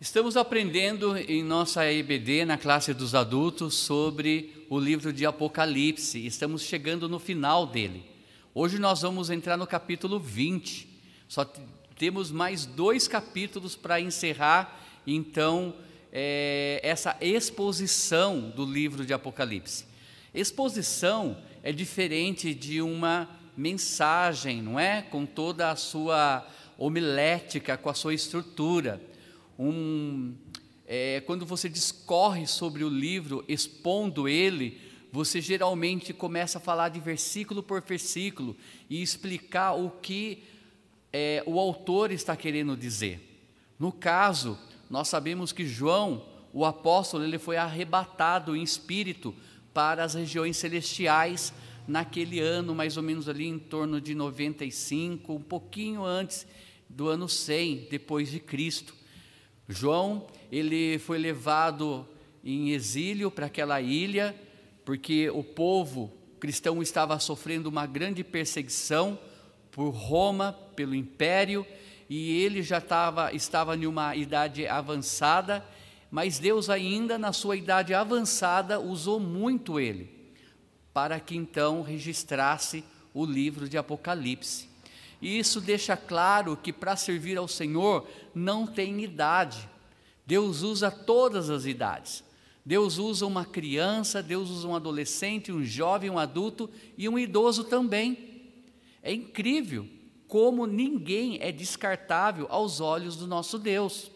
Estamos aprendendo em nossa EBD, na classe dos adultos, sobre o livro de Apocalipse. Estamos chegando no final dele. Hoje nós vamos entrar no capítulo 20. Só temos mais dois capítulos para encerrar, então, é, essa exposição do livro de Apocalipse. Exposição é diferente de uma mensagem, não é? Com toda a sua homilética, com a sua estrutura um, é, quando você discorre sobre o livro, expondo ele, você geralmente começa a falar de versículo por versículo e explicar o que é, o autor está querendo dizer. No caso, nós sabemos que João, o apóstolo, ele foi arrebatado em espírito para as regiões celestiais naquele ano, mais ou menos ali em torno de 95, um pouquinho antes do ano 100 depois de Cristo. João, ele foi levado em exílio para aquela ilha, porque o povo cristão estava sofrendo uma grande perseguição por Roma, pelo império, e ele já estava, estava em uma idade avançada, mas Deus ainda na sua idade avançada usou muito ele, para que então registrasse o livro de Apocalipse. E isso deixa claro que para servir ao Senhor não tem idade. Deus usa todas as idades. Deus usa uma criança, Deus usa um adolescente, um jovem, um adulto e um idoso também. É incrível como ninguém é descartável aos olhos do nosso Deus.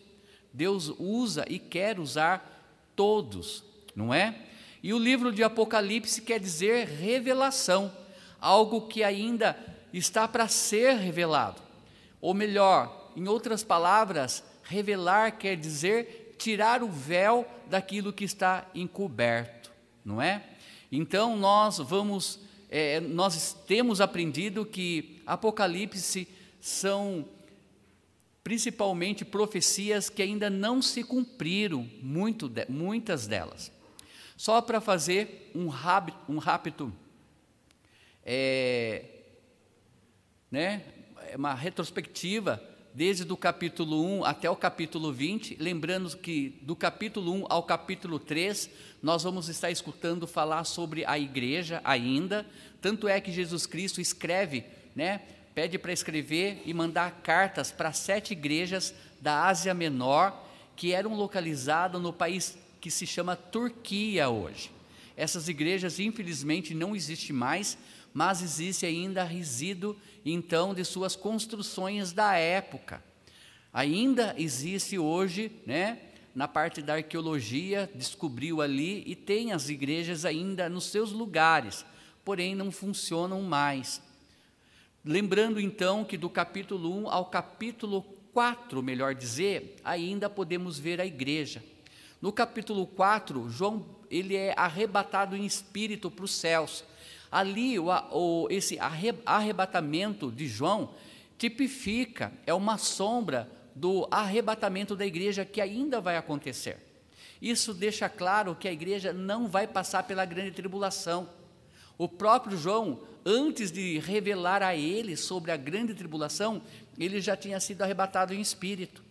Deus usa e quer usar todos, não é? E o livro de Apocalipse quer dizer revelação, algo que ainda está para ser revelado. Ou melhor, em outras palavras, revelar quer dizer tirar o véu daquilo que está encoberto, não é? Então nós vamos, é, nós temos aprendido que Apocalipse são principalmente profecias que ainda não se cumpriram, muito de, muitas delas. Só para fazer um, rápido, um rápido é, né, uma retrospectiva desde o capítulo 1 até o capítulo 20, lembrando que do capítulo 1 ao capítulo 3, nós vamos estar escutando falar sobre a igreja ainda, tanto é que Jesus Cristo escreve, né, pede para escrever e mandar cartas para sete igrejas da Ásia Menor, que eram localizadas no país que se chama Turquia hoje. Essas igrejas, infelizmente, não existem mais, mas existe ainda resíduo, então, de suas construções da época. Ainda existe hoje, né, na parte da arqueologia, descobriu ali e tem as igrejas ainda nos seus lugares, porém não funcionam mais. Lembrando então que do capítulo 1 ao capítulo 4, melhor dizer, ainda podemos ver a igreja. No capítulo 4, João ele é arrebatado em espírito para os céus. Ali, o, o, esse arrebatamento de João tipifica, é uma sombra do arrebatamento da igreja que ainda vai acontecer. Isso deixa claro que a igreja não vai passar pela grande tribulação. O próprio João, antes de revelar a ele sobre a grande tribulação, ele já tinha sido arrebatado em espírito.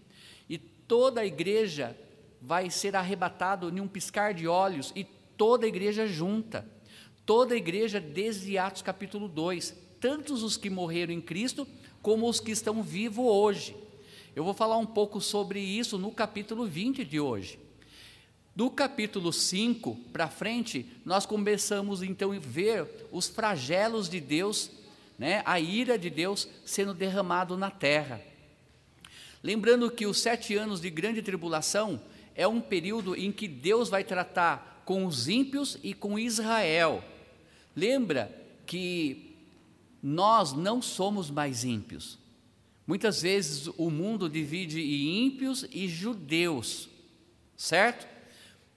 E toda a igreja vai ser arrebatado em um piscar de olhos e toda a igreja junta. Toda a igreja, desde Atos capítulo 2, tantos os que morreram em Cristo, como os que estão vivos hoje. Eu vou falar um pouco sobre isso no capítulo 20 de hoje. Do capítulo 5 para frente, nós começamos então a ver os flagelos de Deus, né, a ira de Deus sendo derramado na terra. Lembrando que os sete anos de grande tribulação é um período em que Deus vai tratar com os ímpios e com Israel. Lembra que nós não somos mais ímpios. Muitas vezes o mundo divide em ímpios e judeus, certo?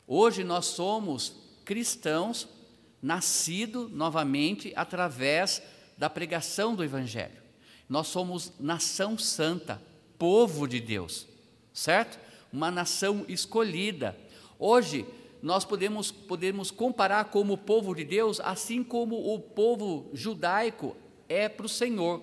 Hoje nós somos cristãos, nascidos novamente através da pregação do Evangelho. Nós somos nação santa, povo de Deus, certo? Uma nação escolhida. Hoje nós podemos, podemos comparar como o povo de Deus, assim como o povo judaico é para o Senhor.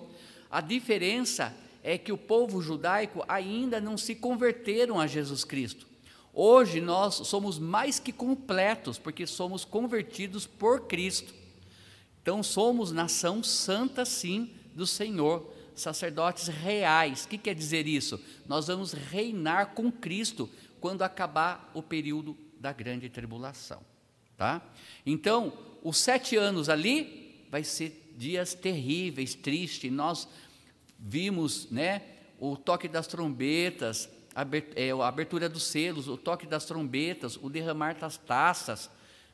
A diferença é que o povo judaico ainda não se converteram a Jesus Cristo. Hoje nós somos mais que completos, porque somos convertidos por Cristo. Então somos nação santa, sim, do Senhor, sacerdotes reais. O que quer dizer isso? Nós vamos reinar com Cristo quando acabar o período da grande tribulação. Tá? Então, os sete anos ali vai ser dias terríveis, tristes. Nós vimos né, o toque das trombetas, é, a abertura dos selos, o toque das trombetas, o derramar das taças.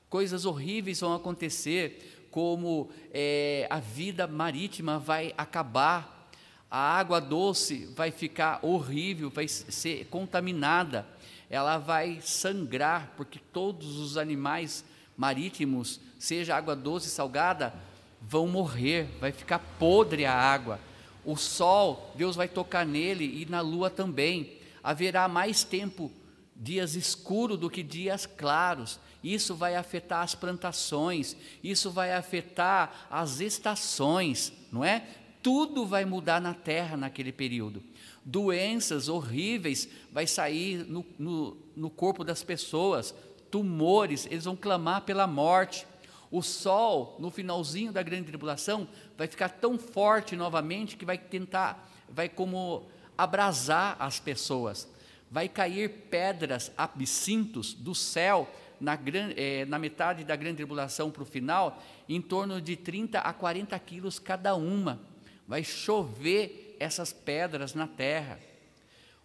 Coisas horríveis vão acontecer, como é, a vida marítima vai acabar, a água doce vai ficar horrível, vai ser contaminada, ela vai sangrar, porque todos os animais marítimos, seja água doce, salgada, vão morrer, vai ficar podre a água. O sol, Deus vai tocar nele e na lua também. Haverá mais tempo, dias escuros do que dias claros. Isso vai afetar as plantações, isso vai afetar as estações, não é? Tudo vai mudar na terra naquele período. Doenças horríveis vai sair no, no, no corpo das pessoas, tumores, eles vão clamar pela morte. O sol, no finalzinho da grande tribulação, vai ficar tão forte novamente que vai tentar, vai como abrasar as pessoas. Vai cair pedras, absintos do céu na, é, na metade da grande tribulação para o final, em torno de 30 a 40 quilos cada uma. Vai chover essas pedras na terra.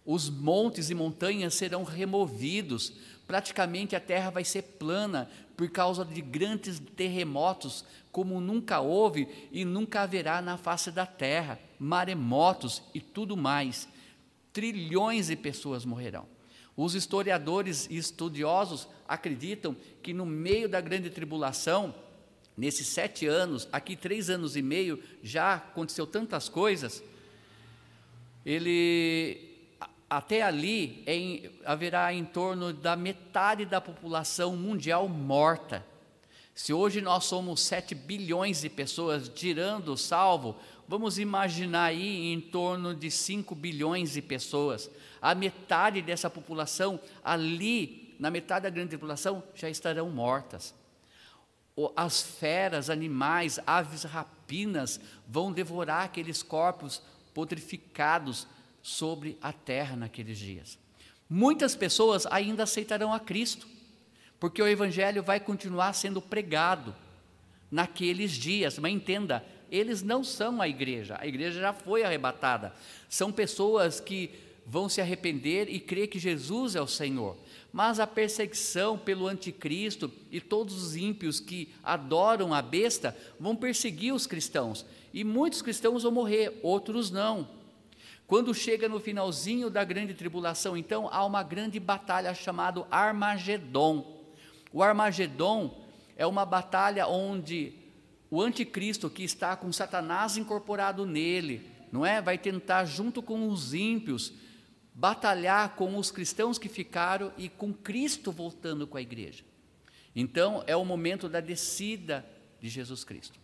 Os montes e montanhas serão removidos, praticamente a terra vai ser plana por causa de grandes terremotos, como nunca houve e nunca haverá na face da terra, maremotos e tudo mais. Trilhões de pessoas morrerão. Os historiadores e estudiosos acreditam que no meio da grande tribulação, nesses sete anos, aqui três anos e meio, já aconteceu tantas coisas, ele até ali em, haverá em torno da metade da população mundial morta. Se hoje nós somos 7 bilhões de pessoas tirando salvo, vamos imaginar aí em torno de 5 bilhões de pessoas. A metade dessa população ali, na metade da grande população, já estarão mortas. As feras, animais, aves rapinas vão devorar aqueles corpos putrificados sobre a terra naqueles dias. Muitas pessoas ainda aceitarão a Cristo, porque o Evangelho vai continuar sendo pregado naqueles dias. Mas entenda, eles não são a igreja, a igreja já foi arrebatada. São pessoas que vão se arrepender e crer que Jesus é o Senhor. Mas a perseguição pelo anticristo e todos os ímpios que adoram a besta vão perseguir os cristãos. E muitos cristãos vão morrer, outros não. Quando chega no finalzinho da grande tribulação, então há uma grande batalha chamada Armagedon. O Armagedon é uma batalha onde o anticristo que está com Satanás incorporado nele, não é? Vai tentar junto com os ímpios batalhar com os cristãos que ficaram e com Cristo voltando com a igreja. Então é o momento da descida de Jesus Cristo.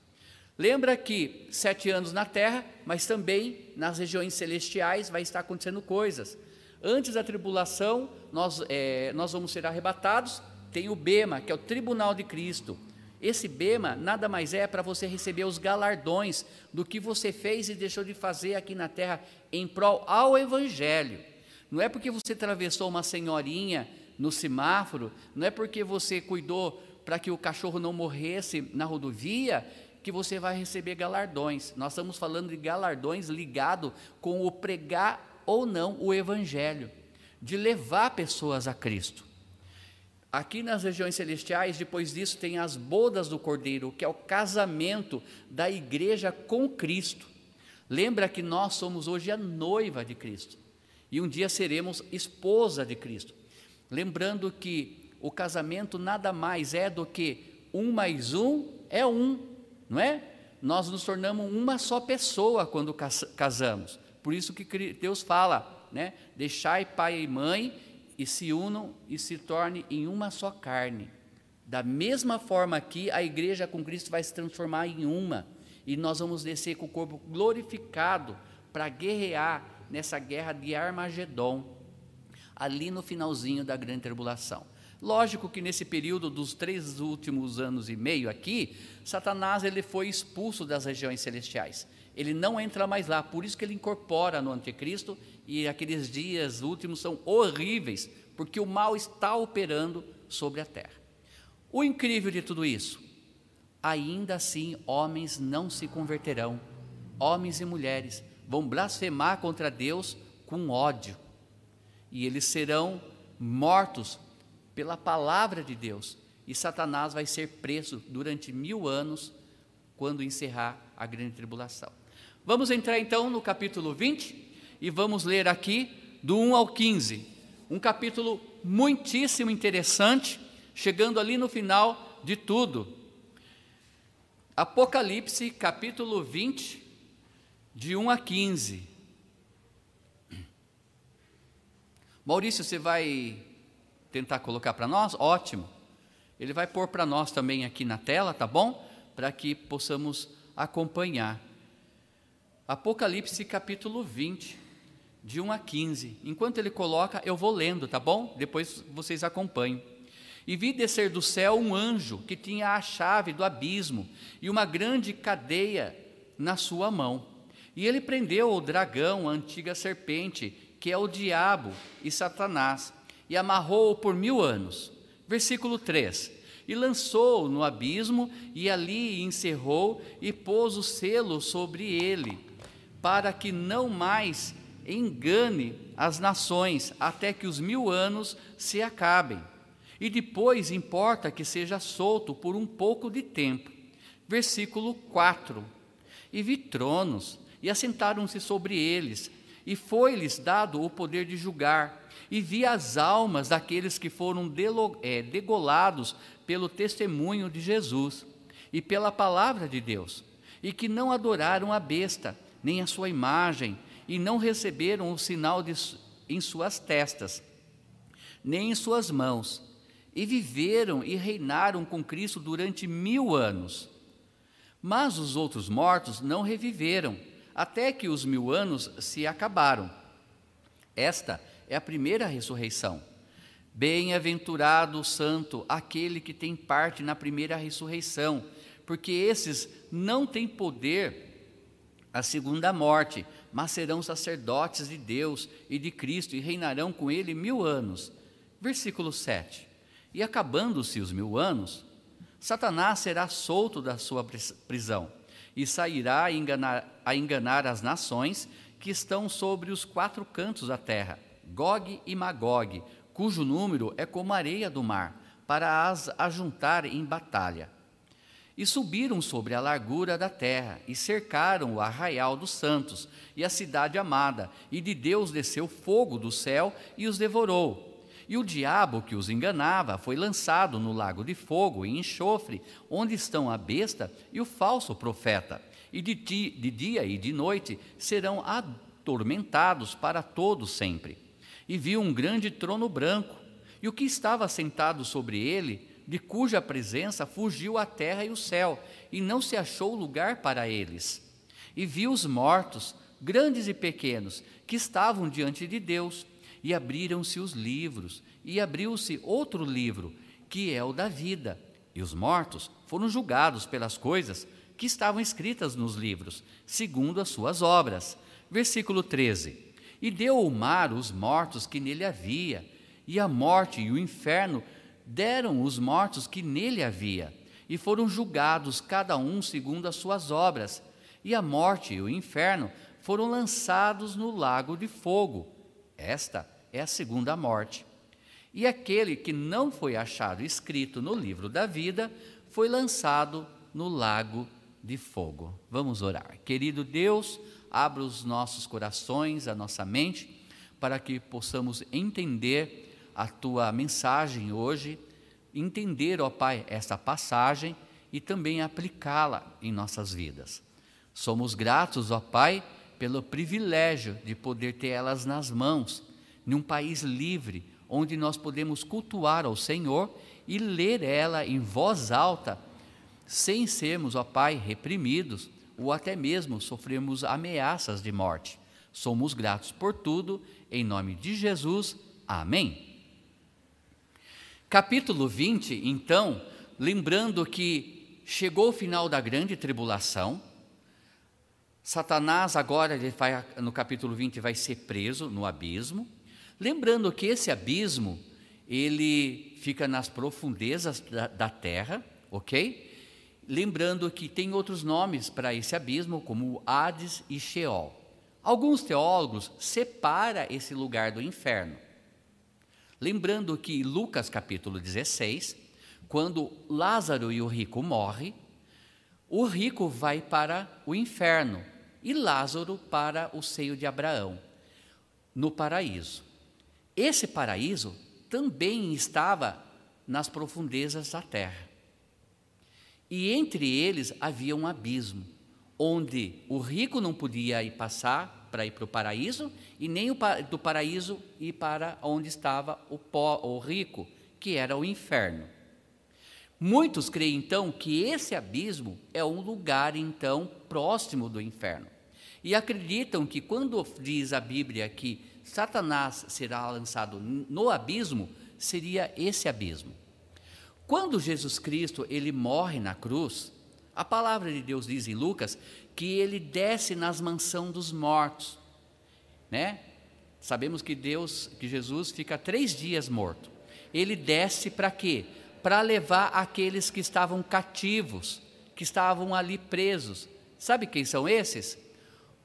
Lembra que sete anos na terra, mas também nas regiões celestiais vai estar acontecendo coisas. Antes da tribulação, nós, é, nós vamos ser arrebatados. Tem o Bema, que é o tribunal de Cristo. Esse Bema nada mais é para você receber os galardões do que você fez e deixou de fazer aqui na terra em prol ao Evangelho. Não é porque você atravessou uma senhorinha no semáforo, não é porque você cuidou para que o cachorro não morresse na rodovia, que você vai receber galardões. Nós estamos falando de galardões ligado com o pregar ou não o evangelho, de levar pessoas a Cristo. Aqui nas regiões celestiais, depois disso, tem as bodas do Cordeiro, que é o casamento da igreja com Cristo. Lembra que nós somos hoje a noiva de Cristo e um dia seremos esposa de Cristo. Lembrando que o casamento nada mais é do que um mais um é um, não é? Nós nos tornamos uma só pessoa quando casamos. Por isso que Deus fala, né? Deixai pai e mãe e se unam e se tornem em uma só carne. Da mesma forma que a igreja com Cristo vai se transformar em uma, e nós vamos descer com o corpo glorificado para guerrear nessa guerra de Armagedon, ali no finalzinho da grande tribulação. Lógico que nesse período dos três últimos anos e meio aqui, Satanás ele foi expulso das regiões celestiais. Ele não entra mais lá, por isso que ele incorpora no anticristo e aqueles dias últimos são horríveis, porque o mal está operando sobre a terra. O incrível de tudo isso, ainda assim homens não se converterão, homens e mulheres vão blasfemar contra Deus com ódio, e eles serão mortos pela palavra de Deus, e Satanás vai ser preso durante mil anos quando encerrar a grande tribulação. Vamos entrar então no capítulo 20 e vamos ler aqui do 1 ao 15, um capítulo muitíssimo interessante, chegando ali no final de tudo. Apocalipse, capítulo 20, de 1 a 15. Maurício, você vai tentar colocar para nós? Ótimo. Ele vai pôr para nós também aqui na tela, tá bom? Para que possamos acompanhar. Apocalipse capítulo 20, de 1 a 15. Enquanto ele coloca, eu vou lendo, tá bom? Depois vocês acompanham. E vi descer do céu um anjo que tinha a chave do abismo e uma grande cadeia na sua mão. E ele prendeu o dragão, a antiga serpente, que é o diabo e Satanás, e amarrou-o por mil anos. Versículo 3: E lançou-o no abismo, e ali encerrou, e pôs o selo sobre ele, para que não mais engane as nações, até que os mil anos se acabem. E depois importa que seja solto por um pouco de tempo. Versículo 4: E vi tronos, e assentaram-se sobre eles, e foi-lhes dado o poder de julgar, e vi as almas daqueles que foram é, degolados pelo testemunho de Jesus e pela palavra de Deus, e que não adoraram a besta, nem a sua imagem, e não receberam o sinal de, em suas testas, nem em suas mãos, e viveram e reinaram com Cristo durante mil anos. Mas os outros mortos não reviveram até que os mil anos se acabaram. Esta é a primeira ressurreição. Bem-aventurado o santo, aquele que tem parte na primeira ressurreição, porque esses não têm poder a segunda morte, mas serão sacerdotes de Deus e de Cristo e reinarão com ele mil anos. Versículo 7. E acabando-se os mil anos, Satanás será solto da sua prisão e sairá a enganar, a enganar as nações que estão sobre os quatro cantos da terra, Gog e Magog, cujo número é como a areia do mar, para as ajuntar em batalha. E subiram sobre a largura da terra, e cercaram o arraial dos santos, e a cidade amada, e de Deus desceu fogo do céu e os devorou e o diabo que os enganava foi lançado no lago de fogo e enxofre, onde estão a besta e o falso profeta. E de, ti, de dia e de noite serão atormentados para todo sempre. E viu um grande trono branco, e o que estava sentado sobre ele, de cuja presença fugiu a terra e o céu, e não se achou lugar para eles. E viu os mortos, grandes e pequenos, que estavam diante de Deus e abriram-se os livros, e abriu-se outro livro, que é o da vida. E os mortos foram julgados pelas coisas que estavam escritas nos livros, segundo as suas obras. Versículo 13: E deu o mar os mortos que nele havia, e a morte e o inferno deram os mortos que nele havia, e foram julgados cada um segundo as suas obras. E a morte e o inferno foram lançados no lago de fogo. Esta é a segunda morte. E aquele que não foi achado escrito no livro da vida foi lançado no lago de fogo. Vamos orar. Querido Deus, abra os nossos corações, a nossa mente, para que possamos entender a tua mensagem hoje, entender, ó Pai, esta passagem e também aplicá-la em nossas vidas. Somos gratos, ó Pai, pelo privilégio de poder ter elas nas mãos num país livre, onde nós podemos cultuar ao Senhor e ler ela em voz alta, sem sermos, ó Pai, reprimidos ou até mesmo sofremos ameaças de morte. Somos gratos por tudo, em nome de Jesus. Amém. Capítulo 20, então, lembrando que chegou o final da grande tribulação, Satanás agora ele vai, no capítulo 20 vai ser preso no abismo, lembrando que esse abismo ele fica nas profundezas da, da terra, ok? Lembrando que tem outros nomes para esse abismo, como Hades e Sheol. Alguns teólogos separam esse lugar do inferno. Lembrando que Lucas capítulo 16, quando Lázaro e o rico morrem, o rico vai para o inferno e Lázaro para o seio de Abraão, no paraíso. Esse paraíso também estava nas profundezas da terra. E entre eles havia um abismo, onde o rico não podia ir passar para ir para o paraíso, e nem do paraíso ir para onde estava o, pó, o rico, que era o inferno. Muitos creem então que esse abismo é um lugar então próximo do inferno. E acreditam que quando diz a Bíblia que Satanás será lançado no abismo, seria esse abismo. Quando Jesus Cristo ele morre na cruz, a palavra de Deus diz em Lucas que ele desce nas mansão dos mortos, né? Sabemos que Deus, que Jesus fica três dias morto. Ele desce para quê? para levar aqueles que estavam cativos, que estavam ali presos. Sabe quem são esses?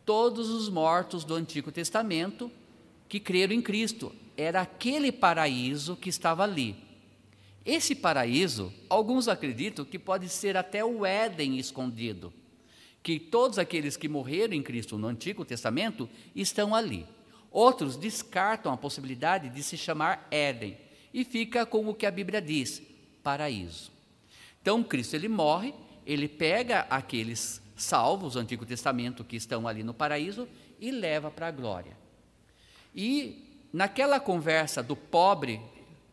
Todos os mortos do Antigo Testamento que creram em Cristo. Era aquele paraíso que estava ali. Esse paraíso, alguns acreditam que pode ser até o Éden escondido, que todos aqueles que morreram em Cristo no Antigo Testamento estão ali. Outros descartam a possibilidade de se chamar Éden e fica com o que a Bíblia diz: paraíso. Então, Cristo ele morre, ele pega aqueles salvos Antigo Testamento que estão ali no paraíso e leva para a glória. E naquela conversa do pobre,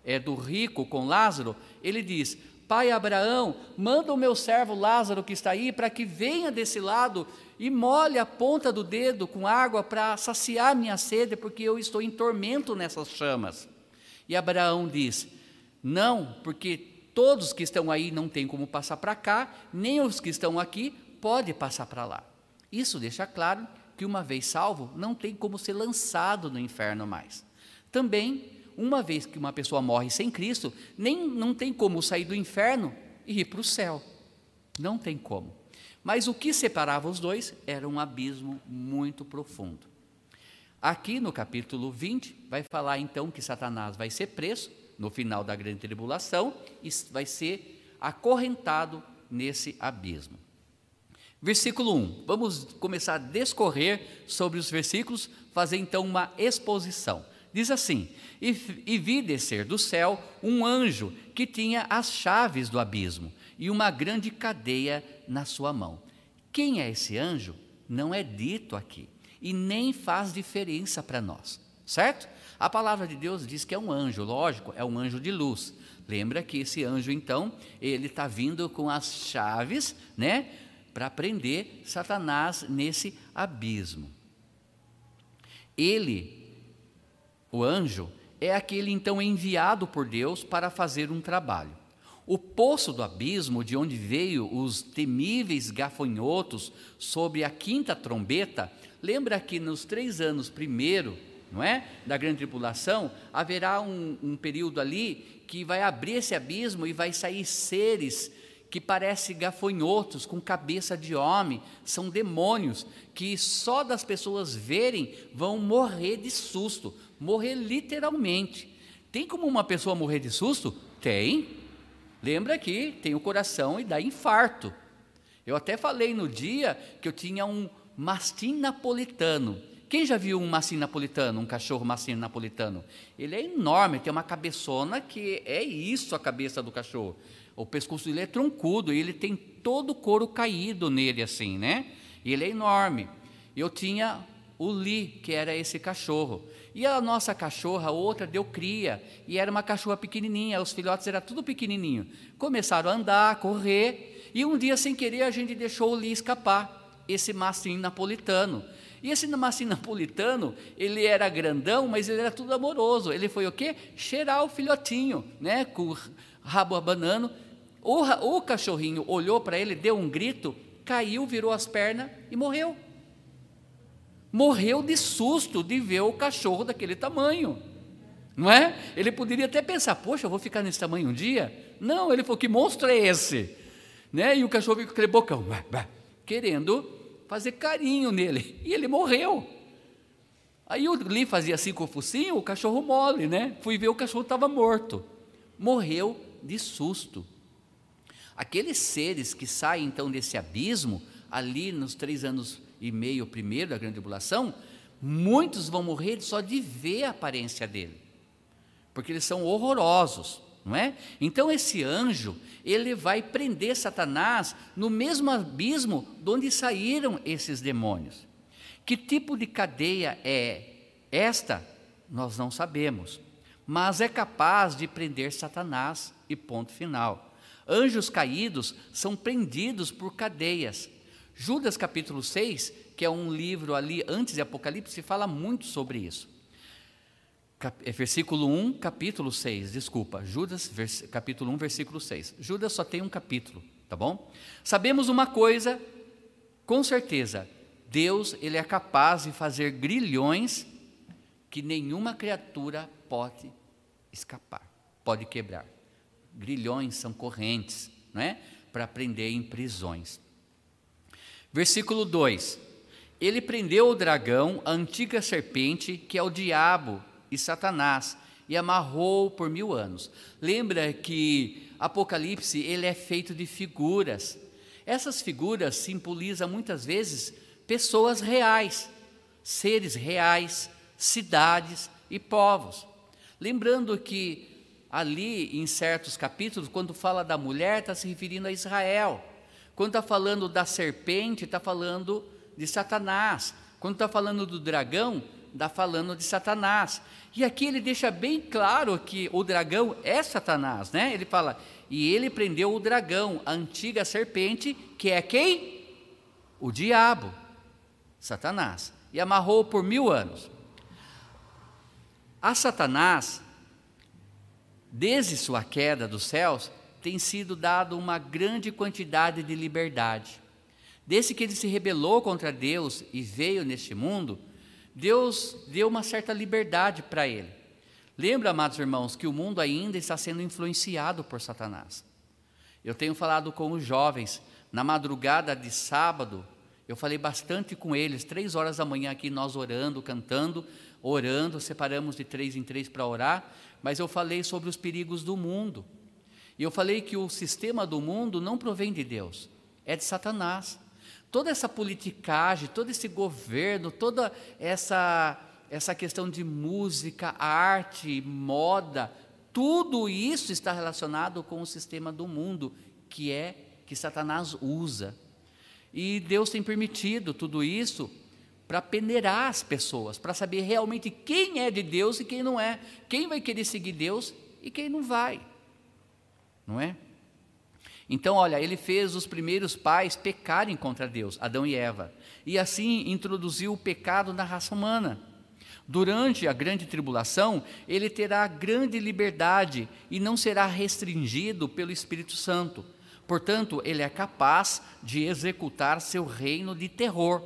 é, do rico com Lázaro, ele diz: Pai Abraão, manda o meu servo Lázaro que está aí para que venha desse lado e molhe a ponta do dedo com água para saciar minha sede, porque eu estou em tormento nessas chamas. E Abraão diz: Não, porque Todos que estão aí não têm como passar para cá, nem os que estão aqui pode passar para lá. Isso deixa claro que uma vez salvo, não tem como ser lançado no inferno mais. Também, uma vez que uma pessoa morre sem Cristo, nem não tem como sair do inferno e ir para o céu. Não tem como. Mas o que separava os dois era um abismo muito profundo. Aqui no capítulo 20, vai falar então que Satanás vai ser preso no final da grande tribulação e vai ser acorrentado nesse abismo. Versículo 1. Vamos começar a descorrer sobre os versículos, fazer então uma exposição. Diz assim: e, e vi descer do céu um anjo que tinha as chaves do abismo e uma grande cadeia na sua mão. Quem é esse anjo? Não é dito aqui e nem faz diferença para nós, certo? A palavra de Deus diz que é um anjo, lógico, é um anjo de luz. Lembra que esse anjo, então, ele está vindo com as chaves, né, para prender Satanás nesse abismo. Ele, o anjo, é aquele então enviado por Deus para fazer um trabalho. O poço do abismo, de onde veio os temíveis gafanhotos sobre a quinta trombeta, lembra que nos três anos primeiro não é? Da grande tribulação, haverá um, um período ali que vai abrir esse abismo e vai sair seres que parecem gafanhotos, com cabeça de homem, são demônios, que só das pessoas verem vão morrer de susto, morrer literalmente. Tem como uma pessoa morrer de susto? Tem. Lembra que tem o coração e dá infarto. Eu até falei no dia que eu tinha um mastim napolitano. Quem já viu um massim napolitano, um cachorro massim napolitano? Ele é enorme, tem uma cabeçona que é isso a cabeça do cachorro. O pescoço dele é troncudo e ele tem todo o couro caído nele assim, né? E ele é enorme. Eu tinha o Li, que era esse cachorro. E a nossa cachorra, outra, deu cria, e era uma cachorra pequenininha, os filhotes eram tudo pequenininho. Começaram a andar, a correr, e um dia, sem querer, a gente deixou o Li escapar, esse mastim napolitano. E esse massim napolitano, ele era grandão, mas ele era tudo amoroso. Ele foi o quê? Cheirar o filhotinho, né? Com o rabo abanando. O, o cachorrinho olhou para ele, deu um grito, caiu, virou as pernas e morreu. Morreu de susto de ver o cachorro daquele tamanho. Não é? Ele poderia até pensar, poxa, eu vou ficar nesse tamanho um dia. Não, ele falou, que monstro é esse? Né? E o cachorro veio com aquele bocão, querendo fazer carinho nele. E ele morreu. Aí o Lee fazia assim com o focinho, o cachorro mole, né? Fui ver, o cachorro estava morto. Morreu de susto. Aqueles seres que saem então desse abismo, ali nos três anos e meio primeiro da grande tribulação, muitos vão morrer só de ver a aparência dele porque eles são horrorosos, não é? Então esse anjo, ele vai prender Satanás no mesmo abismo de onde saíram esses demônios. Que tipo de cadeia é esta? Nós não sabemos, mas é capaz de prender Satanás e ponto final. Anjos caídos são prendidos por cadeias. Judas capítulo 6, que é um livro ali antes de Apocalipse, fala muito sobre isso. É versículo 1, capítulo 6, desculpa, Judas, capítulo 1, versículo 6. Judas só tem um capítulo, tá bom? Sabemos uma coisa, com certeza, Deus, ele é capaz de fazer grilhões que nenhuma criatura pode escapar, pode quebrar. Grilhões são correntes, não é? Para prender em prisões. Versículo 2: Ele prendeu o dragão, a antiga serpente, que é o diabo e Satanás e amarrou por mil anos. Lembra que Apocalipse ele é feito de figuras. Essas figuras simbolizam muitas vezes pessoas reais, seres reais, cidades e povos. Lembrando que ali em certos capítulos, quando fala da mulher, está se referindo a Israel. Quando está falando da serpente, está falando de Satanás. Quando está falando do dragão, está falando de Satanás. E aqui ele deixa bem claro que o dragão é Satanás, né? Ele fala, e ele prendeu o dragão, a antiga serpente, que é quem? O diabo, Satanás, e amarrou por mil anos. A Satanás, desde sua queda dos céus, tem sido dado uma grande quantidade de liberdade. Desde que ele se rebelou contra Deus e veio neste mundo, Deus deu uma certa liberdade para ele. Lembra, amados irmãos, que o mundo ainda está sendo influenciado por Satanás. Eu tenho falado com os jovens, na madrugada de sábado, eu falei bastante com eles, três horas da manhã aqui, nós orando, cantando, orando, separamos de três em três para orar, mas eu falei sobre os perigos do mundo. E eu falei que o sistema do mundo não provém de Deus, é de Satanás toda essa politicagem, todo esse governo, toda essa, essa questão de música, arte, moda, tudo isso está relacionado com o sistema do mundo, que é que Satanás usa. E Deus tem permitido tudo isso para peneirar as pessoas, para saber realmente quem é de Deus e quem não é, quem vai querer seguir Deus e quem não vai. Não é? Então, olha, ele fez os primeiros pais pecarem contra Deus, Adão e Eva, e assim introduziu o pecado na raça humana. Durante a grande tribulação, ele terá grande liberdade e não será restringido pelo Espírito Santo. Portanto, ele é capaz de executar seu reino de terror.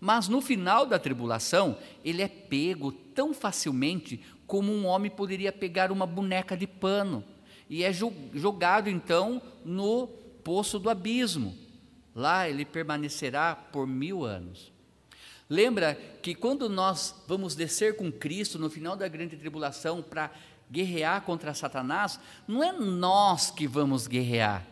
Mas no final da tribulação, ele é pego tão facilmente como um homem poderia pegar uma boneca de pano e é jogado então no poço do abismo. Lá ele permanecerá por mil anos. Lembra que quando nós vamos descer com Cristo no final da grande tribulação para guerrear contra Satanás, não é nós que vamos guerrear.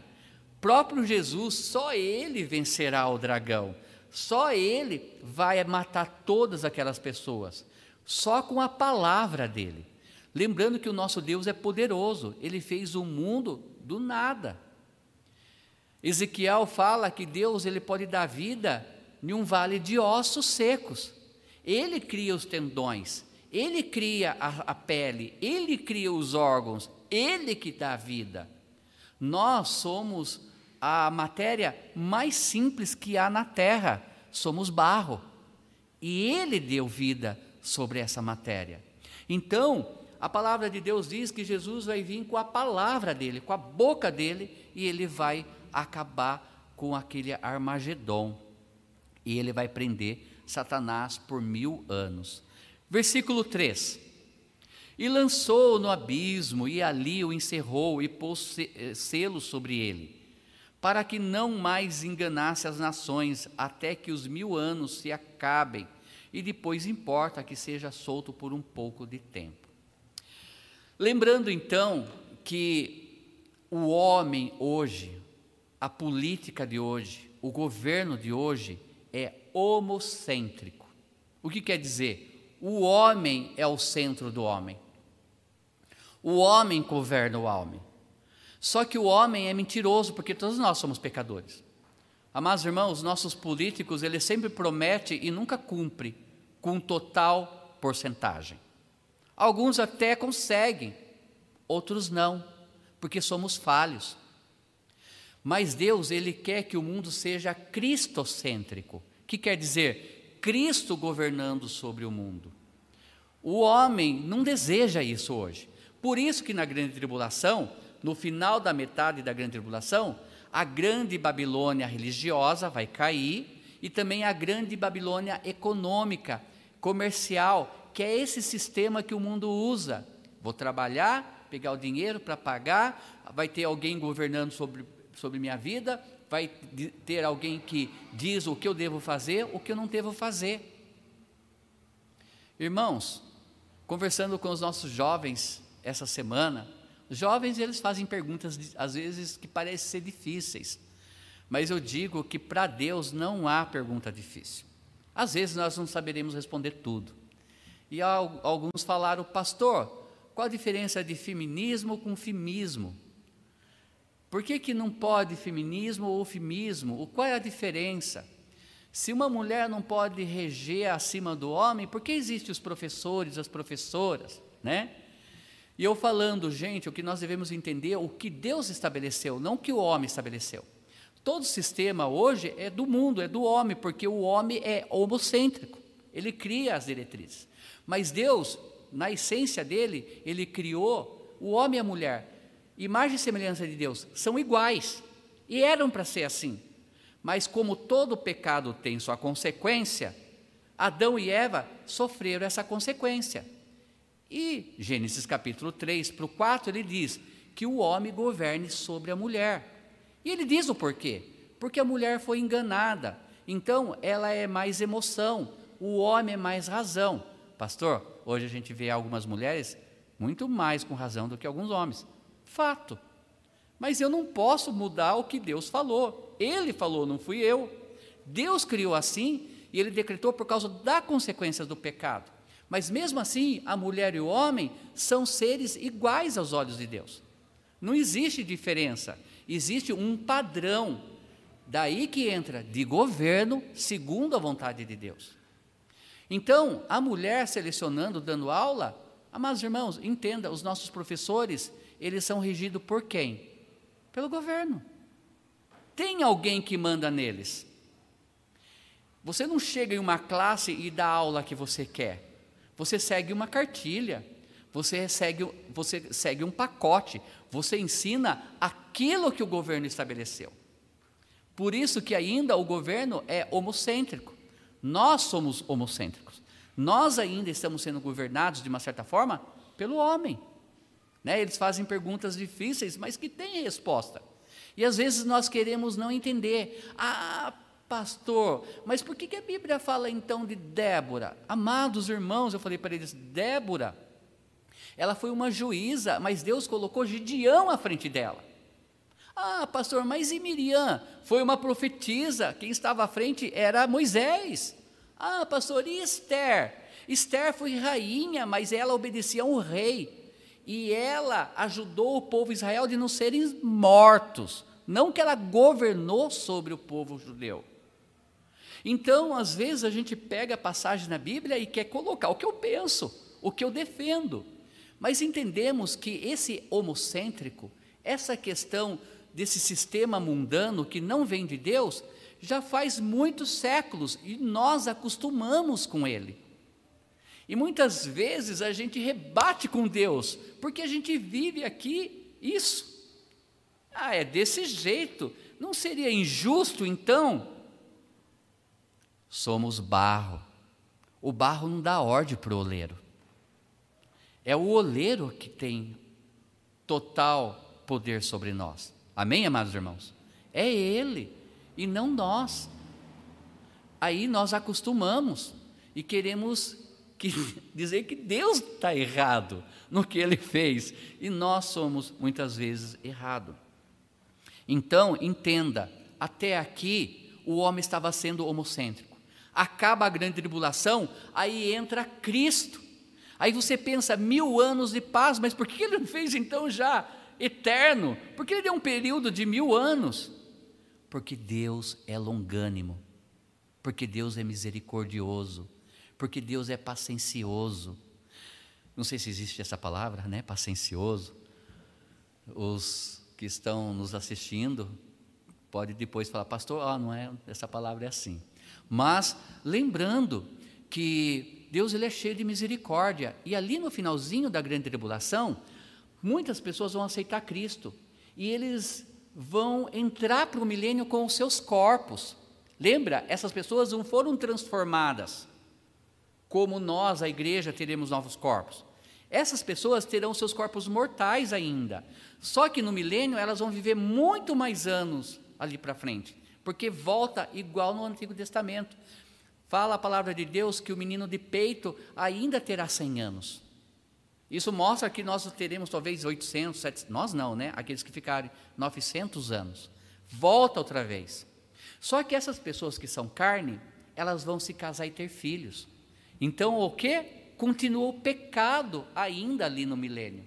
Próprio Jesus, só ele vencerá o dragão. Só ele vai matar todas aquelas pessoas. Só com a palavra dele. Lembrando que o nosso Deus é poderoso, ele fez o mundo do nada. Ezequiel fala que Deus ele pode dar vida em um vale de ossos secos. Ele cria os tendões, ele cria a, a pele, ele cria os órgãos, ele que dá vida. Nós somos a matéria mais simples que há na terra, somos barro. E ele deu vida sobre essa matéria. Então, a palavra de Deus diz que Jesus vai vir com a palavra dele, com a boca dele, e ele vai acabar com aquele Armagedon. E ele vai prender Satanás por mil anos. Versículo 3: E lançou no abismo, e ali o encerrou, e pôs eh, selo sobre ele, para que não mais enganasse as nações, até que os mil anos se acabem, e depois importa que seja solto por um pouco de tempo. Lembrando então que o homem hoje, a política de hoje, o governo de hoje é homocêntrico. O que quer dizer? O homem é o centro do homem. O homem governa o homem. Só que o homem é mentiroso, porque todos nós somos pecadores. Amados irmãos, nossos políticos, eles sempre prometem e nunca cumprem com total porcentagem. Alguns até conseguem, outros não, porque somos falhos. Mas Deus, Ele quer que o mundo seja cristocêntrico, que quer dizer Cristo governando sobre o mundo. O homem não deseja isso hoje. Por isso que na grande tribulação, no final da metade da grande tribulação, a grande Babilônia religiosa vai cair e também a grande Babilônia econômica, comercial, que é esse sistema que o mundo usa. Vou trabalhar, pegar o dinheiro para pagar, vai ter alguém governando sobre, sobre minha vida, vai ter alguém que diz o que eu devo fazer, o que eu não devo fazer. Irmãos, conversando com os nossos jovens essa semana, jovens eles fazem perguntas às vezes que parecem ser difíceis, mas eu digo que para Deus não há pergunta difícil. Às vezes nós não saberemos responder tudo, e alguns falaram, pastor, qual a diferença de feminismo com fimismo? Por que, que não pode feminismo ou fimismo? Qual é a diferença? Se uma mulher não pode reger acima do homem, por que existem os professores, as professoras, né? E eu falando, gente, o que nós devemos entender o que Deus estabeleceu, não o que o homem estabeleceu. Todo sistema hoje é do mundo, é do homem, porque o homem é homocêntrico. Ele cria as diretrizes. Mas Deus, na essência dele, ele criou o homem e a mulher. Imagem e semelhança de Deus são iguais e eram para ser assim. Mas como todo pecado tem sua consequência, Adão e Eva sofreram essa consequência. E Gênesis capítulo 3 para o 4 ele diz que o homem governe sobre a mulher. E ele diz o porquê. Porque a mulher foi enganada. Então ela é mais emoção, o homem é mais razão. Pastor, hoje a gente vê algumas mulheres muito mais com razão do que alguns homens. Fato. Mas eu não posso mudar o que Deus falou. Ele falou, não fui eu. Deus criou assim e ele decretou por causa da consequência do pecado. Mas mesmo assim, a mulher e o homem são seres iguais aos olhos de Deus. Não existe diferença, existe um padrão. Daí que entra de governo segundo a vontade de Deus. Então, a mulher selecionando, dando aula, amados irmãos, entenda, os nossos professores, eles são regidos por quem? Pelo governo. Tem alguém que manda neles. Você não chega em uma classe e dá aula que você quer. Você segue uma cartilha, você segue, você segue um pacote, você ensina aquilo que o governo estabeleceu. Por isso que ainda o governo é homocêntrico. Nós somos homocêntricos. Nós ainda estamos sendo governados, de uma certa forma, pelo homem. Né? Eles fazem perguntas difíceis, mas que têm resposta. E às vezes nós queremos não entender. Ah, pastor, mas por que, que a Bíblia fala então de Débora? Amados irmãos, eu falei para eles: Débora, ela foi uma juíza, mas Deus colocou Gideão à frente dela. Ah, pastor, mas e Miriam? Foi uma profetisa, quem estava à frente era Moisés. Ah, pastor, e Esther? Esther foi rainha, mas ela obedecia a um rei. E ela ajudou o povo Israel de não serem mortos. Não que ela governou sobre o povo judeu. Então, às vezes, a gente pega a passagem na Bíblia e quer colocar o que eu penso, o que eu defendo. Mas entendemos que esse homocêntrico, essa questão desse sistema mundano que não vem de Deus, já faz muitos séculos e nós acostumamos com ele. E muitas vezes a gente rebate com Deus, porque a gente vive aqui isso. Ah, é desse jeito. Não seria injusto então? Somos barro. O barro não dá ordem para o oleiro. É o oleiro que tem total poder sobre nós. Amém, amados irmãos? É Ele e não nós. Aí nós acostumamos e queremos que, dizer que Deus está errado no que Ele fez e nós somos muitas vezes errados. Então, entenda, até aqui o homem estava sendo homocêntrico. Acaba a grande tribulação, aí entra Cristo. Aí você pensa, mil anos de paz, mas por que ele não fez então já eterno? Por que ele deu um período de mil anos? Porque Deus é longânimo, porque Deus é misericordioso, porque Deus é paciencioso. Não sei se existe essa palavra, né? Paciencioso. Os que estão nos assistindo pode depois falar, pastor, oh, não é, essa palavra é assim. Mas lembrando que Deus ele é cheio de misericórdia e ali no finalzinho da grande tribulação, muitas pessoas vão aceitar Cristo e eles vão entrar para o milênio com os seus corpos. Lembra? Essas pessoas não foram transformadas como nós, a igreja, teremos novos corpos. Essas pessoas terão seus corpos mortais ainda. Só que no milênio elas vão viver muito mais anos ali para frente, porque volta igual no Antigo Testamento. Fala a palavra de Deus que o menino de peito ainda terá 100 anos. Isso mostra que nós teremos talvez 800, 700, nós não, né? Aqueles que ficarem 900 anos. Volta outra vez. Só que essas pessoas que são carne, elas vão se casar e ter filhos. Então, o que? continua o pecado ainda ali no milênio.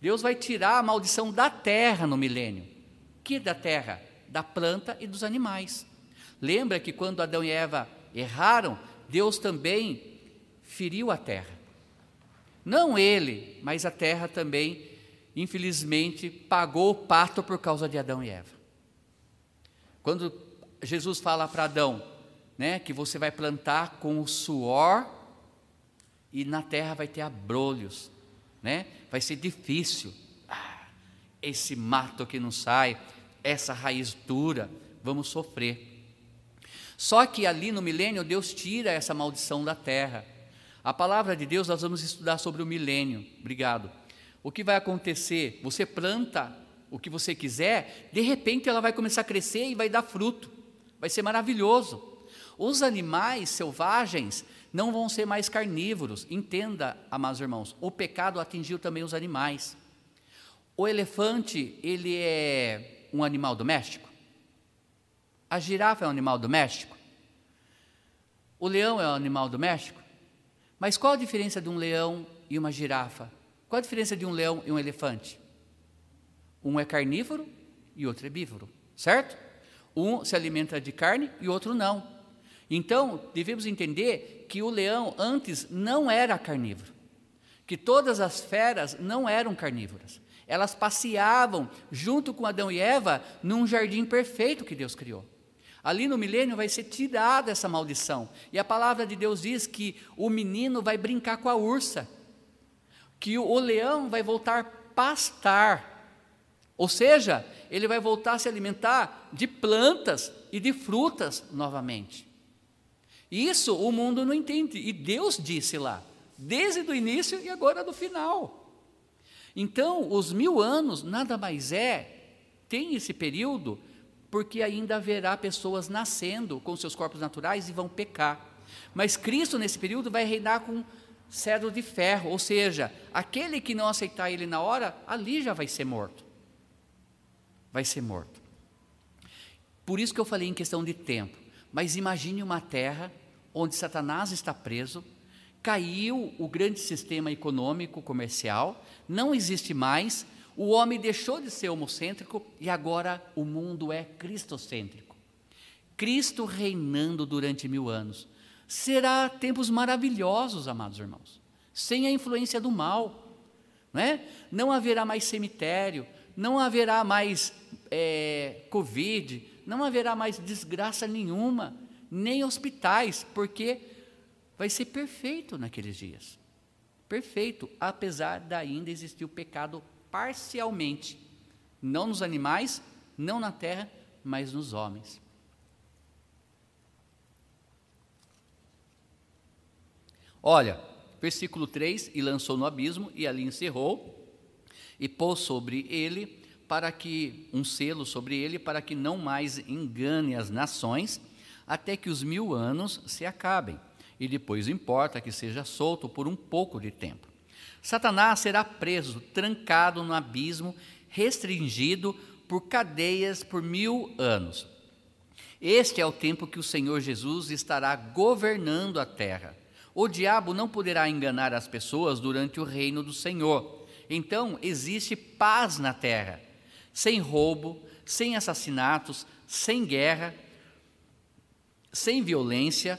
Deus vai tirar a maldição da terra no milênio. Que da terra? Da planta e dos animais. Lembra que quando Adão e Eva erraram, Deus também feriu a terra. Não ele, mas a terra também, infelizmente, pagou o pato por causa de Adão e Eva. Quando Jesus fala para Adão, né, que você vai plantar com o suor e na terra vai ter abrolhos, né? Vai ser difícil. Ah, esse mato que não sai, essa raiz dura, vamos sofrer. Só que ali no milênio Deus tira essa maldição da terra. A palavra de Deus nós vamos estudar sobre o milênio. Obrigado. O que vai acontecer? Você planta o que você quiser, de repente ela vai começar a crescer e vai dar fruto. Vai ser maravilhoso. Os animais selvagens não vão ser mais carnívoros. Entenda, amados irmãos, o pecado atingiu também os animais. O elefante, ele é um animal doméstico? A girafa é um animal doméstico? O leão é um animal doméstico? Mas qual a diferença de um leão e uma girafa? Qual a diferença de um leão e um elefante? Um é carnívoro e outro é bívoro, certo? Um se alimenta de carne e outro não. Então, devemos entender que o leão antes não era carnívoro, que todas as feras não eram carnívoras. Elas passeavam junto com Adão e Eva num jardim perfeito que Deus criou. Ali no milênio vai ser tirada essa maldição. E a palavra de Deus diz que o menino vai brincar com a ursa, que o leão vai voltar pastar. Ou seja, ele vai voltar a se alimentar de plantas e de frutas novamente. Isso o mundo não entende. E Deus disse lá, desde o início e agora do final. Então, os mil anos nada mais é, tem esse período, porque ainda haverá pessoas nascendo com seus corpos naturais e vão pecar. Mas Cristo, nesse período, vai reinar com cedro de ferro, ou seja, aquele que não aceitar ele na hora, ali já vai ser morto. Vai ser morto. Por isso que eu falei em questão de tempo. Mas imagine uma terra onde Satanás está preso, caiu o grande sistema econômico comercial, não existe mais, o homem deixou de ser homocêntrico e agora o mundo é cristocêntrico. Cristo reinando durante mil anos. Será tempos maravilhosos, amados irmãos, sem a influência do mal. Não, é? não haverá mais cemitério, não haverá mais é, Covid, não haverá mais desgraça nenhuma, nem hospitais, porque vai ser perfeito naqueles dias. Perfeito, apesar de ainda existir o pecado parcialmente, não nos animais, não na terra, mas nos homens. Olha, versículo 3: E lançou no abismo, e ali encerrou, e pôs sobre ele para que um selo sobre ele, para que não mais engane as nações, até que os mil anos se acabem. E depois importa que seja solto por um pouco de tempo. Satanás será preso, trancado no abismo, restringido por cadeias por mil anos. Este é o tempo que o Senhor Jesus estará governando a terra. O diabo não poderá enganar as pessoas durante o reino do Senhor. Então existe paz na terra, sem roubo, sem assassinatos, sem guerra, sem violência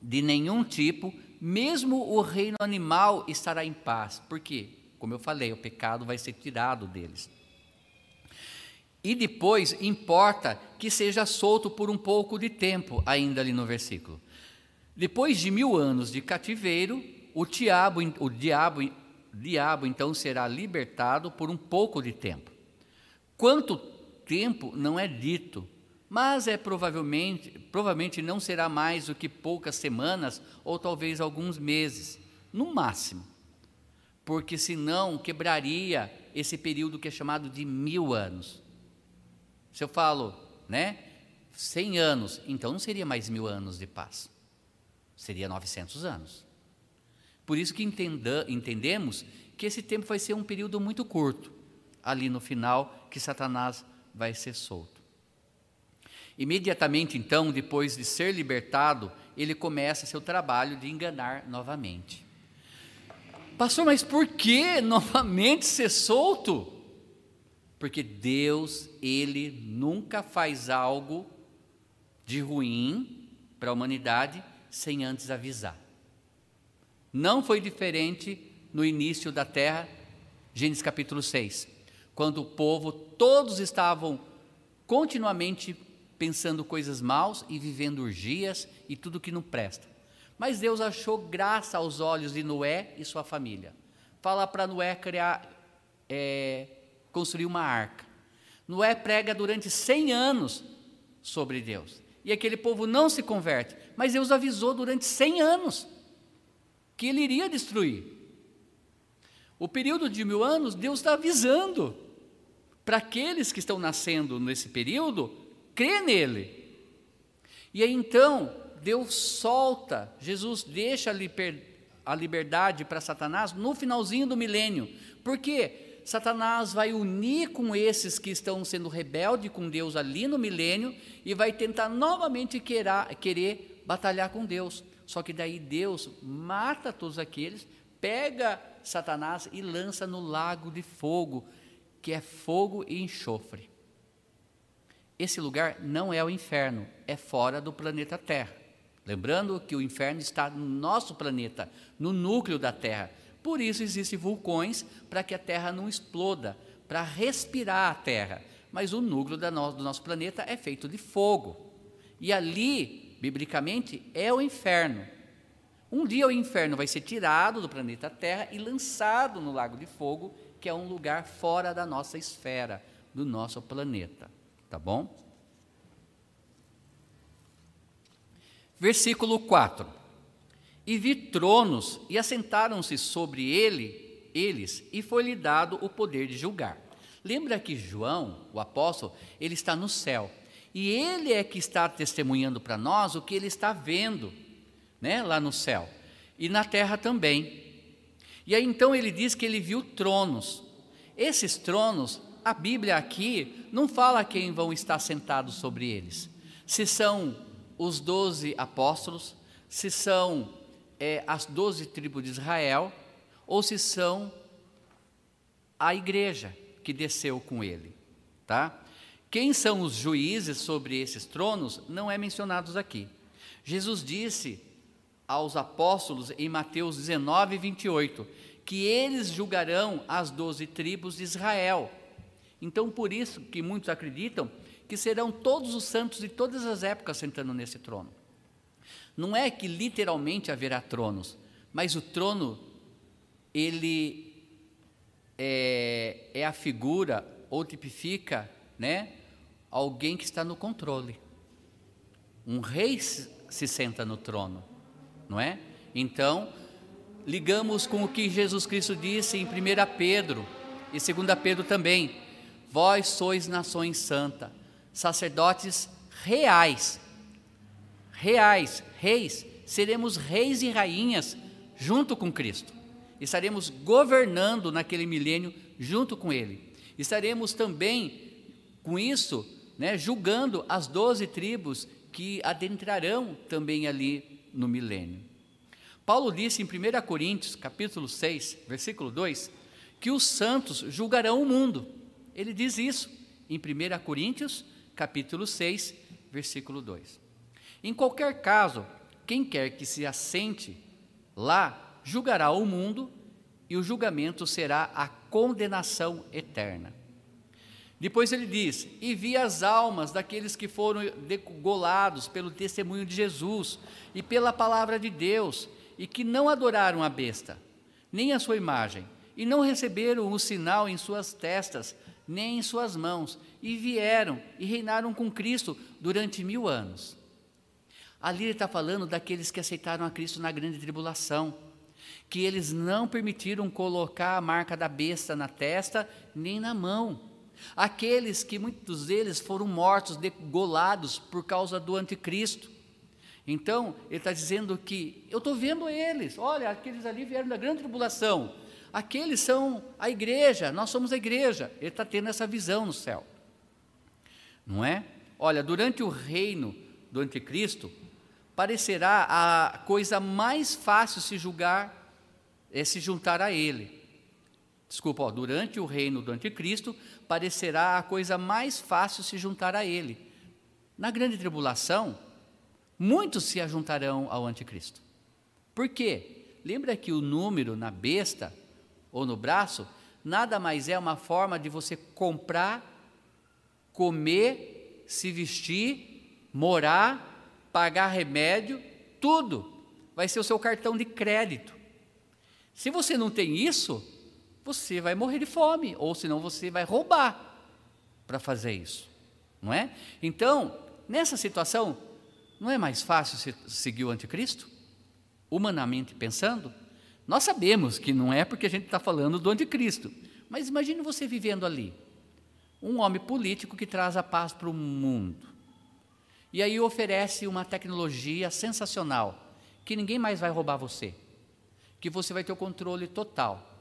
de nenhum tipo, mesmo o reino animal estará em paz. Por quê? Como eu falei, o pecado vai ser tirado deles. E depois importa que seja solto por um pouco de tempo, ainda ali no versículo. Depois de mil anos de cativeiro, o diabo, o diabo, diabo então será libertado por um pouco de tempo. Quanto tempo não é dito, mas é provavelmente, provavelmente não será mais do que poucas semanas ou talvez alguns meses, no máximo, porque senão quebraria esse período que é chamado de mil anos. Se eu falo, né, cem anos, então não seria mais mil anos de paz seria 900 anos. Por isso que entenda, entendemos que esse tempo vai ser um período muito curto, ali no final, que Satanás vai ser solto. Imediatamente, então, depois de ser libertado, ele começa seu trabalho de enganar novamente. Pastor, mas por que novamente ser solto? Porque Deus, Ele nunca faz algo de ruim para a humanidade sem antes avisar. Não foi diferente no início da terra, Gênesis capítulo 6, quando o povo, todos estavam continuamente pensando coisas maus e vivendo urgias e tudo que não presta. Mas Deus achou graça aos olhos de Noé e sua família. Fala para Noé criar, é, construir uma arca. Noé prega durante 100 anos sobre Deus e aquele povo não se converte. Mas Deus avisou durante 100 anos que ele iria destruir. O período de mil anos, Deus está avisando para aqueles que estão nascendo nesse período, crê nele. E aí então, Deus solta, Jesus deixa a liberdade para Satanás no finalzinho do milênio. Por quê? Satanás vai unir com esses que estão sendo rebelde com Deus ali no milênio e vai tentar novamente querer batalhar com Deus. Só que daí Deus mata todos aqueles, pega Satanás e lança no lago de fogo, que é fogo e enxofre. Esse lugar não é o inferno, é fora do planeta Terra. Lembrando que o inferno está no nosso planeta, no núcleo da Terra. Por isso existem vulcões para que a Terra não exploda, para respirar a Terra. Mas o núcleo no, do nosso planeta é feito de fogo. E ali, biblicamente, é o inferno. Um dia o inferno vai ser tirado do planeta Terra e lançado no Lago de Fogo, que é um lugar fora da nossa esfera, do nosso planeta. Tá bom? Versículo 4 e vi tronos, e assentaram-se sobre ele, eles, e foi-lhe dado o poder de julgar. Lembra que João, o apóstolo, ele está no céu, e ele é que está testemunhando para nós o que ele está vendo, né, lá no céu, e na terra também. E aí então ele diz que ele viu tronos. Esses tronos, a Bíblia aqui não fala quem vão estar sentados sobre eles. Se são os doze apóstolos, se são é, as doze tribos de Israel, ou se são a igreja que desceu com ele, tá? Quem são os juízes sobre esses tronos não é mencionados aqui. Jesus disse aos apóstolos em Mateus 19, 28, que eles julgarão as doze tribos de Israel. Então, por isso que muitos acreditam que serão todos os santos de todas as épocas sentando nesse trono. Não é que literalmente haverá tronos, mas o trono, ele é, é a figura ou tipifica, né, alguém que está no controle. Um rei se senta no trono, não é? Então, ligamos com o que Jesus Cristo disse em 1 Pedro e 2 Pedro também: Vós sois nações santa, sacerdotes reais, reais, reis, seremos reis e rainhas junto com Cristo. Estaremos governando naquele milênio junto com Ele. Estaremos também, com isso, né, julgando as doze tribos que adentrarão também ali no milênio. Paulo disse em 1 Coríntios, capítulo 6, versículo 2, que os santos julgarão o mundo. Ele diz isso em 1 Coríntios, capítulo 6, versículo 2. Em qualquer caso, quem quer que se assente lá julgará o mundo e o julgamento será a condenação eterna. Depois ele diz: E vi as almas daqueles que foram degolados pelo testemunho de Jesus e pela palavra de Deus, e que não adoraram a besta, nem a sua imagem, e não receberam o sinal em suas testas, nem em suas mãos, e vieram e reinaram com Cristo durante mil anos. Ali ele está falando daqueles que aceitaram a Cristo na grande tribulação, que eles não permitiram colocar a marca da besta na testa nem na mão. Aqueles que muitos deles foram mortos, degolados por causa do anticristo. Então, ele está dizendo que eu estou vendo eles, olha, aqueles ali vieram da grande tribulação, aqueles são a igreja, nós somos a igreja. Ele está tendo essa visão no céu, não é? Olha, durante o reino do anticristo, parecerá a coisa mais fácil se julgar é se juntar a ele. Desculpa, ó, durante o reino do anticristo, parecerá a coisa mais fácil se juntar a ele. Na grande tribulação, muitos se ajuntarão ao anticristo. Por quê? Lembra que o número na besta ou no braço nada mais é uma forma de você comprar, comer, se vestir, morar pagar remédio, tudo vai ser o seu cartão de crédito. Se você não tem isso, você vai morrer de fome, ou senão você vai roubar para fazer isso, não é? Então, nessa situação, não é mais fácil seguir o anticristo? Humanamente pensando, nós sabemos que não é porque a gente está falando do anticristo, mas imagine você vivendo ali, um homem político que traz a paz para o mundo, e aí oferece uma tecnologia sensacional, que ninguém mais vai roubar você, que você vai ter o controle total.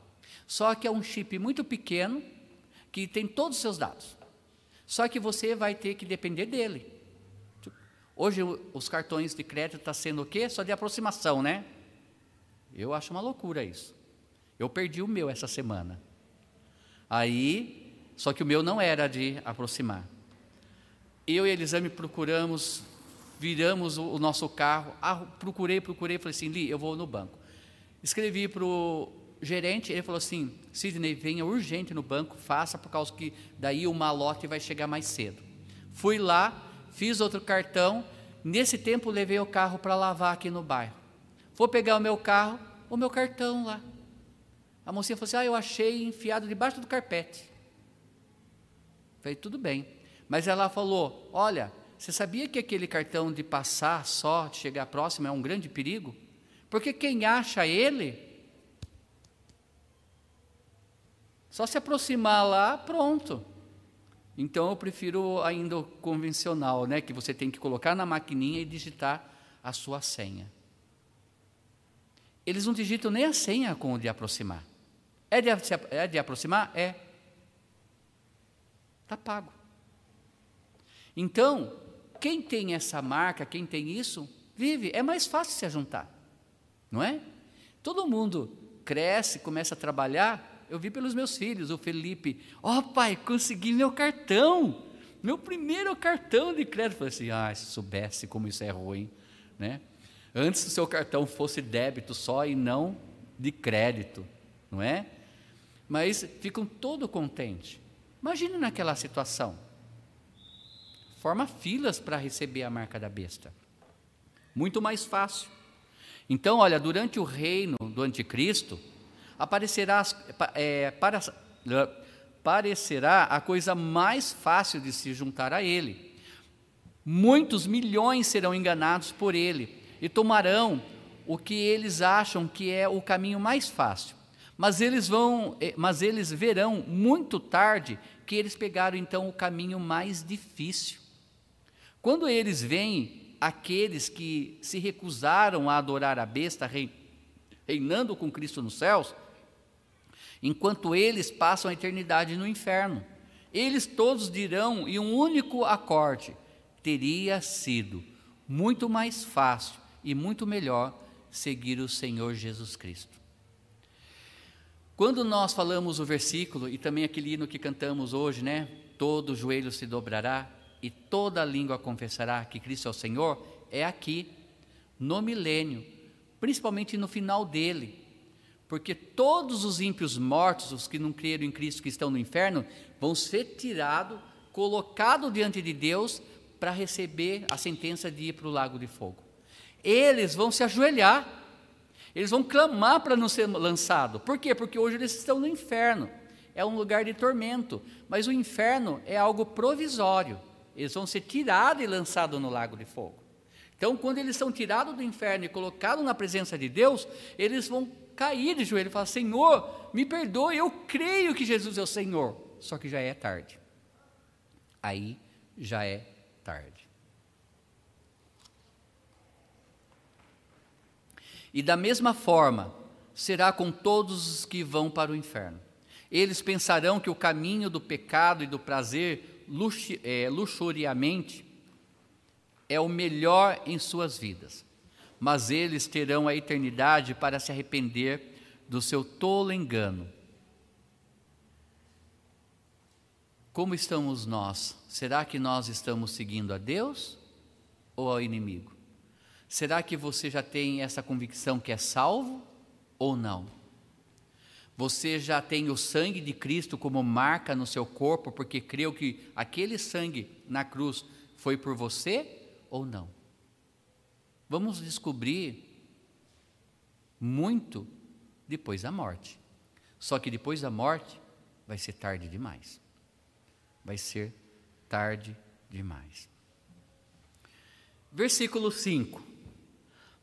Só que é um chip muito pequeno que tem todos os seus dados. Só que você vai ter que depender dele. Hoje os cartões de crédito estão tá sendo o quê? Só de aproximação, né? Eu acho uma loucura isso. Eu perdi o meu essa semana. Aí, só que o meu não era de aproximar. Eu e Elisame procuramos, viramos o, o nosso carro. Ah, procurei, procurei, falei assim, Li, eu vou no banco. Escrevi para o gerente, ele falou assim, Sidney, venha urgente no banco, faça, por causa que daí o malote vai chegar mais cedo. Fui lá, fiz outro cartão, nesse tempo levei o carro para lavar aqui no bairro. Vou pegar o meu carro, o meu cartão lá. A mocinha falou assim, ah, eu achei enfiado debaixo do carpete. Falei, tudo bem. Mas ela falou: Olha, você sabia que aquele cartão de passar só, de chegar próximo, é um grande perigo? Porque quem acha ele, só se aproximar lá, pronto. Então eu prefiro ainda o convencional, né, que você tem que colocar na maquininha e digitar a sua senha. Eles não digitam nem a senha com o de aproximar. É de, é de aproximar? É. Está pago. Então, quem tem essa marca, quem tem isso, vive. É mais fácil se juntar, não é? Todo mundo cresce, começa a trabalhar. Eu vi pelos meus filhos, o Felipe, ó oh, pai, consegui meu cartão, meu primeiro cartão de crédito. Eu falei assim, ah, se soubesse como isso é ruim, né? Antes o seu cartão fosse débito só e não de crédito, não é? Mas ficam todo contentes. Imagine naquela situação. forma filas para receber a marca da besta. Muito mais fácil. Então, olha, durante o reino do anticristo, aparecerá, é, para, a coisa mais fácil de se juntar a ele. Muitos milhões serão enganados por ele e tomarão o que eles acham que é o caminho mais fácil. Mas eles vão, eh, mas eles verão muito tarde que eles pegaram então o caminho mais difícil. Quando eles veem aqueles que se recusaram a adorar a besta reinando com Cristo nos céus, enquanto eles passam a eternidade no inferno, eles todos dirão em um único acorde: teria sido muito mais fácil e muito melhor seguir o Senhor Jesus Cristo. Quando nós falamos o versículo e também aquele hino que cantamos hoje, né? Todo joelho se dobrará e toda língua confessará que Cristo é o Senhor, é aqui, no milênio, principalmente no final dele. Porque todos os ímpios mortos, os que não creram em Cristo, que estão no inferno, vão ser tirados, colocados diante de Deus para receber a sentença de ir para o lago de fogo. Eles vão se ajoelhar eles vão clamar para não ser lançado. Por quê? Porque hoje eles estão no inferno. É um lugar de tormento. Mas o inferno é algo provisório. Eles vão ser tirados e lançados no lago de fogo. Então, quando eles são tirados do inferno e colocados na presença de Deus, eles vão cair de joelho e falar: Senhor, me perdoe, eu creio que Jesus é o Senhor. Só que já é tarde. Aí já é tarde. E da mesma forma será com todos os que vão para o inferno. Eles pensarão que o caminho do pecado e do prazer é, luxuriamente é o melhor em suas vidas, mas eles terão a eternidade para se arrepender do seu tolo engano. Como estamos nós? Será que nós estamos seguindo a Deus ou ao inimigo? Será que você já tem essa convicção que é salvo ou não? Você já tem o sangue de Cristo como marca no seu corpo, porque creu que aquele sangue na cruz foi por você ou não? Vamos descobrir muito depois da morte. Só que depois da morte vai ser tarde demais. Vai ser tarde demais. Versículo 5.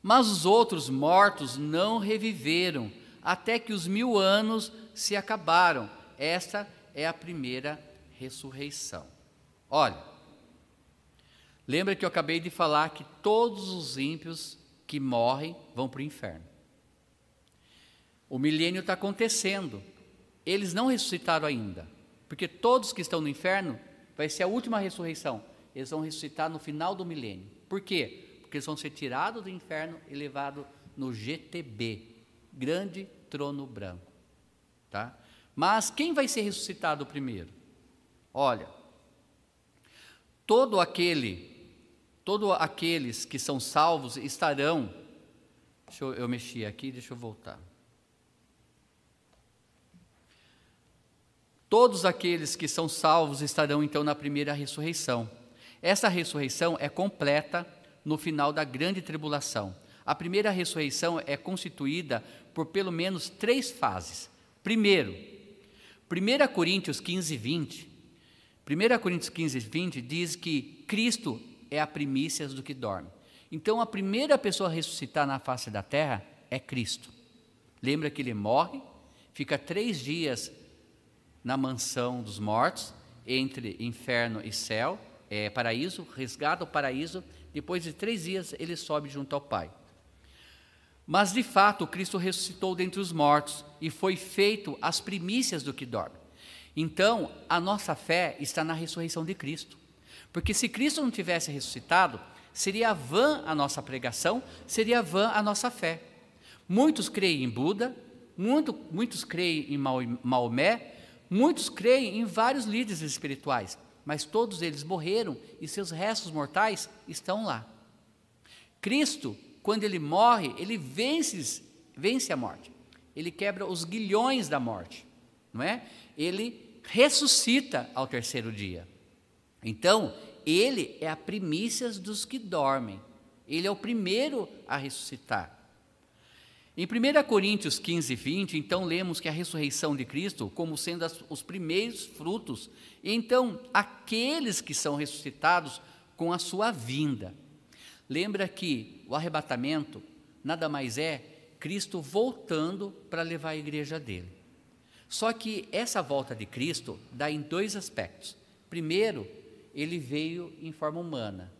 Mas os outros mortos não reviveram, até que os mil anos se acabaram. Esta é a primeira ressurreição. Olha, lembra que eu acabei de falar que todos os ímpios que morrem vão para o inferno. O milênio está acontecendo. Eles não ressuscitaram ainda, porque todos que estão no inferno vai ser a última ressurreição. Eles vão ressuscitar no final do milênio. Por quê? Porque eles vão ser tirados do inferno e levados no GTB, grande trono branco. Tá? Mas quem vai ser ressuscitado primeiro? Olha, todo aquele, todos aqueles que são salvos estarão. Deixa eu, eu mexer aqui, deixa eu voltar. Todos aqueles que são salvos estarão então na primeira ressurreição. Essa ressurreição é completa no final da grande tribulação. A primeira ressurreição é constituída por pelo menos três fases. Primeiro, 1 Coríntios 15, 20. 1 Coríntios 15, 20 diz que Cristo é a primícia do que dorme. Então, a primeira pessoa a ressuscitar na face da terra é Cristo. Lembra que ele morre, fica três dias na mansão dos mortos, entre inferno e céu, é, paraíso, resgata o paraíso depois de três dias, ele sobe junto ao Pai. Mas de fato, Cristo ressuscitou dentre os mortos e foi feito as primícias do que dorme. Então, a nossa fé está na ressurreição de Cristo. Porque se Cristo não tivesse ressuscitado, seria vã a nossa pregação, seria vã a nossa fé. Muitos creem em Buda, muito, muitos creem em Maomé, muitos creem em vários líderes espirituais mas todos eles morreram e seus restos mortais estão lá. Cristo, quando ele morre, ele vence, vence a morte. Ele quebra os guilhões da morte, não é? Ele ressuscita ao terceiro dia. Então, ele é a primícia dos que dormem. Ele é o primeiro a ressuscitar. Em 1 Coríntios 15, 20, então lemos que a ressurreição de Cristo como sendo as, os primeiros frutos, então aqueles que são ressuscitados com a sua vinda. Lembra que o arrebatamento nada mais é Cristo voltando para levar a igreja dele. Só que essa volta de Cristo dá em dois aspectos. Primeiro, ele veio em forma humana.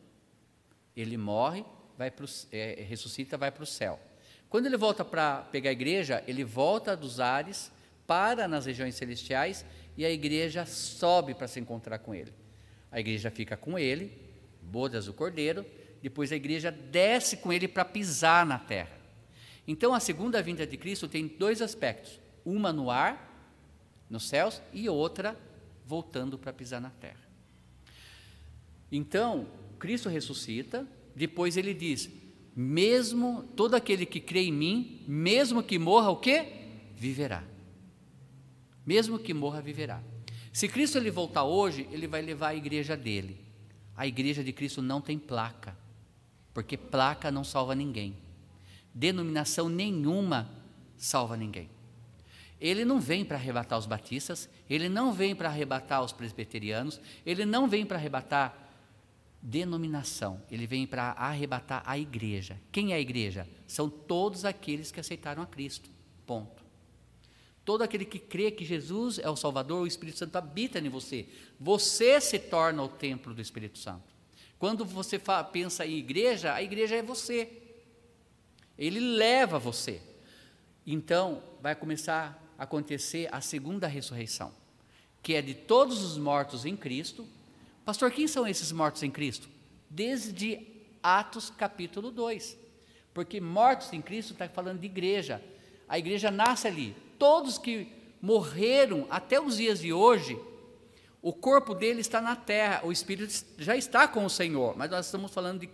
Ele morre, vai pro, é, ressuscita, vai para o céu. Quando ele volta para pegar a igreja, ele volta dos ares, para nas regiões celestiais e a igreja sobe para se encontrar com ele. A igreja fica com ele, bodas do cordeiro, depois a igreja desce com ele para pisar na terra. Então a segunda vinda de Cristo tem dois aspectos: uma no ar, nos céus, e outra voltando para pisar na terra. Então, Cristo ressuscita, depois ele diz: mesmo todo aquele que crê em mim, mesmo que morra, o quê? Viverá. Mesmo que morra, viverá. Se Cristo ele voltar hoje, ele vai levar a igreja dele. A igreja de Cristo não tem placa, porque placa não salva ninguém. Denominação nenhuma salva ninguém. Ele não vem para arrebatar os batistas, ele não vem para arrebatar os presbiterianos, ele não vem para arrebatar denominação, ele vem para arrebatar a igreja. Quem é a igreja? São todos aqueles que aceitaram a Cristo. Ponto. Todo aquele que crê que Jesus é o Salvador, o Espírito Santo habita em você. Você se torna o templo do Espírito Santo. Quando você pensa em igreja, a igreja é você. Ele leva você. Então, vai começar a acontecer a segunda ressurreição, que é de todos os mortos em Cristo, Pastor, quem são esses mortos em Cristo? Desde Atos capítulo 2. Porque mortos em Cristo está falando de igreja. A igreja nasce ali. Todos que morreram até os dias de hoje, o corpo dele está na terra, o espírito já está com o Senhor, mas nós estamos falando de,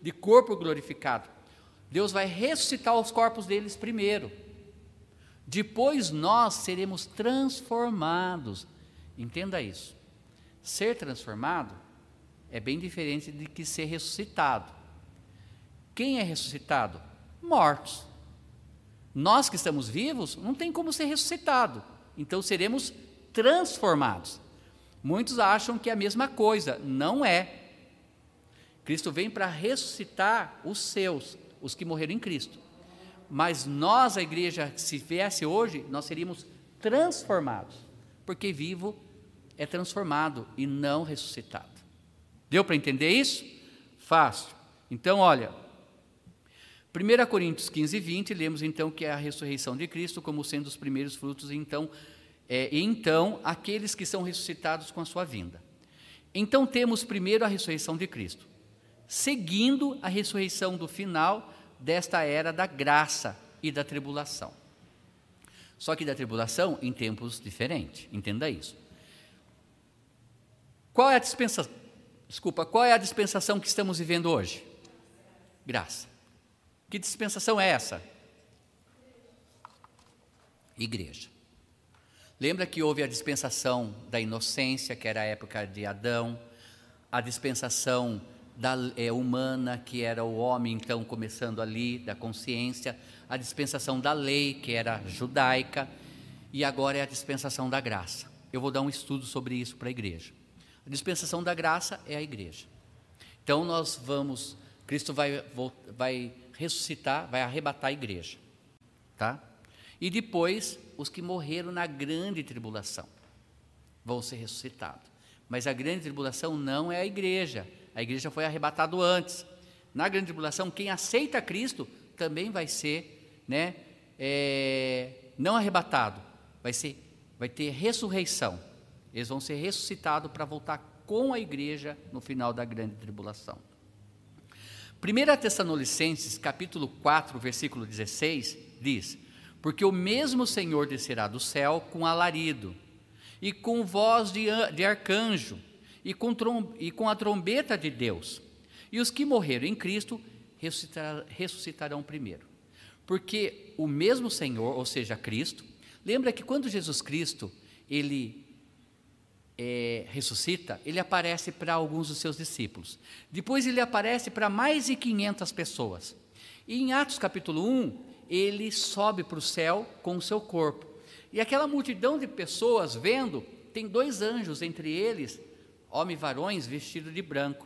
de corpo glorificado. Deus vai ressuscitar os corpos deles primeiro. Depois nós seremos transformados. Entenda isso. Ser transformado é bem diferente de que ser ressuscitado. Quem é ressuscitado? Mortos. Nós que estamos vivos, não tem como ser ressuscitado. Então seremos transformados. Muitos acham que é a mesma coisa, não é. Cristo vem para ressuscitar os seus, os que morreram em Cristo. Mas nós, a igreja, se viesse hoje, nós seríamos transformados, porque vivo é transformado e não ressuscitado. Deu para entender isso? Fácil. Então, olha, 1 Coríntios 15, 20, lemos então que é a ressurreição de Cristo como sendo os primeiros frutos, então, é, então aqueles que são ressuscitados com a sua vinda. Então temos primeiro a ressurreição de Cristo, seguindo a ressurreição do final desta era da graça e da tribulação. Só que da tribulação em tempos diferentes, entenda isso. Qual é a dispensação? Desculpa, qual é a dispensação que estamos vivendo hoje? Graça. Que dispensação é essa? Igreja. Lembra que houve a dispensação da inocência, que era a época de Adão, a dispensação da, é, humana, que era o homem então começando ali, da consciência, a dispensação da lei, que era judaica, e agora é a dispensação da graça. Eu vou dar um estudo sobre isso para a igreja. A dispensação da graça é a igreja. Então nós vamos, Cristo vai, vai ressuscitar, vai arrebatar a igreja, tá? E depois os que morreram na grande tribulação vão ser ressuscitados. Mas a grande tribulação não é a igreja. A igreja foi arrebatada antes. Na grande tribulação, quem aceita Cristo também vai ser, né, é, não arrebatado, vai ser, vai ter ressurreição. Eles vão ser ressuscitados para voltar com a igreja no final da grande tribulação. 1 Tessalonicenses, capítulo 4, versículo 16, diz: Porque o mesmo Senhor descerá do céu com alarido, e com voz de, de arcanjo, e com, trom, e com a trombeta de Deus. E os que morreram em Cristo ressuscitar, ressuscitarão primeiro. Porque o mesmo Senhor, ou seja, Cristo, lembra que quando Jesus Cristo, ele é, ressuscita, ele aparece para alguns dos seus discípulos. Depois ele aparece para mais de 500 pessoas. E em Atos capítulo 1, ele sobe para o céu com o seu corpo. E aquela multidão de pessoas vendo, tem dois anjos entre eles, homens varões vestidos de branco.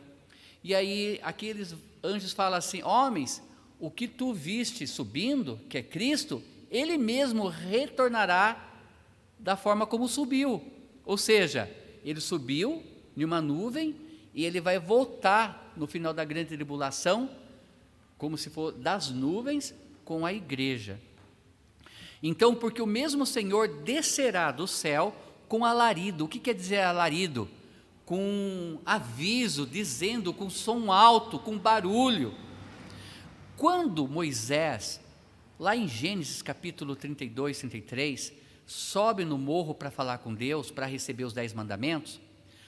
E aí aqueles anjos falam assim: Homens, o que tu viste subindo, que é Cristo, ele mesmo retornará da forma como subiu. Ou seja, ele subiu em uma nuvem e ele vai voltar no final da grande tribulação, como se for das nuvens, com a igreja. Então, porque o mesmo Senhor descerá do céu com alarido. O que quer dizer alarido? Com aviso, dizendo, com som alto, com barulho. Quando Moisés, lá em Gênesis capítulo 32, 33, sobe no morro para falar com Deus, para receber os dez mandamentos,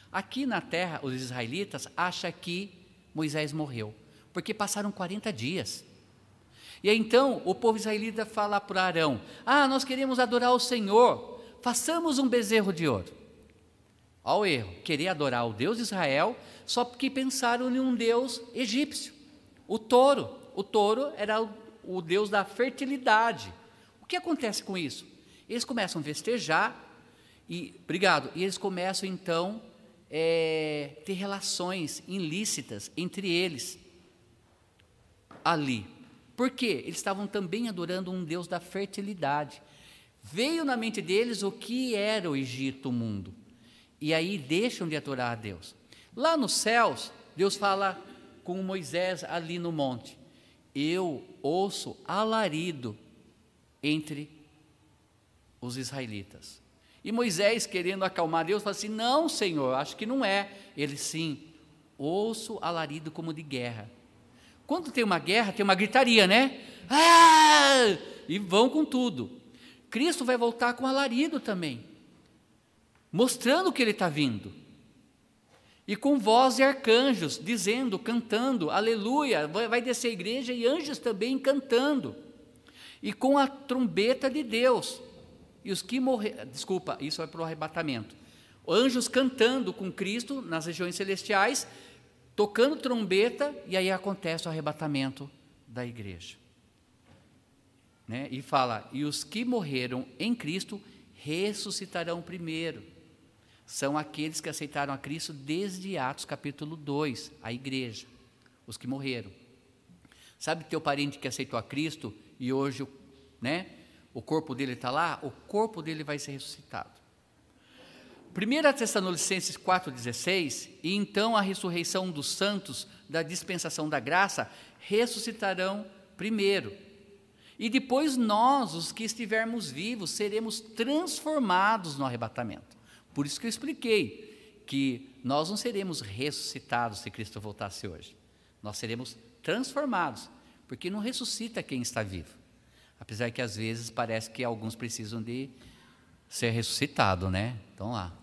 aqui na terra os israelitas acham que Moisés morreu, porque passaram 40 dias. E aí, então o povo israelita fala para Arão: Ah, nós queremos adorar o Senhor, façamos um bezerro de ouro. Olha o erro, querer adorar o Deus de Israel só porque pensaram em um Deus egípcio, o touro. O touro era o, o Deus da fertilidade. O que acontece com isso? Eles começam a festejar e, obrigado, e eles começam então é, ter relações ilícitas entre eles ali. Por quê? Eles estavam também adorando um Deus da fertilidade. Veio na mente deles o que era o Egito, o mundo. E aí deixam de adorar a Deus. Lá nos céus, Deus fala com Moisés ali no monte: Eu ouço alarido entre os israelitas. E Moisés, querendo acalmar Deus, fala assim: Não, Senhor, acho que não é. Ele sim, ouço alarido como de guerra. Quando tem uma guerra, tem uma gritaria, né? Ah! E vão com tudo. Cristo vai voltar com alarido também, mostrando que ele está vindo. E com voz de arcanjos, dizendo, cantando, aleluia, vai descer a igreja e anjos também cantando. E com a trombeta de Deus, e os que morreram, desculpa, isso é para o arrebatamento. Anjos cantando com Cristo nas regiões celestiais, tocando trombeta, e aí acontece o arrebatamento da igreja. Né? E fala: e os que morreram em Cristo ressuscitarão primeiro. São aqueles que aceitaram a Cristo desde Atos capítulo 2, a igreja, os que morreram. Sabe teu parente que aceitou a Cristo e hoje, né, o corpo dele está lá, o corpo dele vai ser ressuscitado. 1 Tessalonicenses 4,16, e então a ressurreição dos santos da dispensação da graça ressuscitarão primeiro. E depois nós, os que estivermos vivos, seremos transformados no arrebatamento. Por isso que eu expliquei que nós não seremos ressuscitados se Cristo voltasse hoje. Nós seremos transformados, porque não ressuscita quem está vivo. Apesar que às vezes parece que alguns precisam de ser ressuscitado, né? Então lá,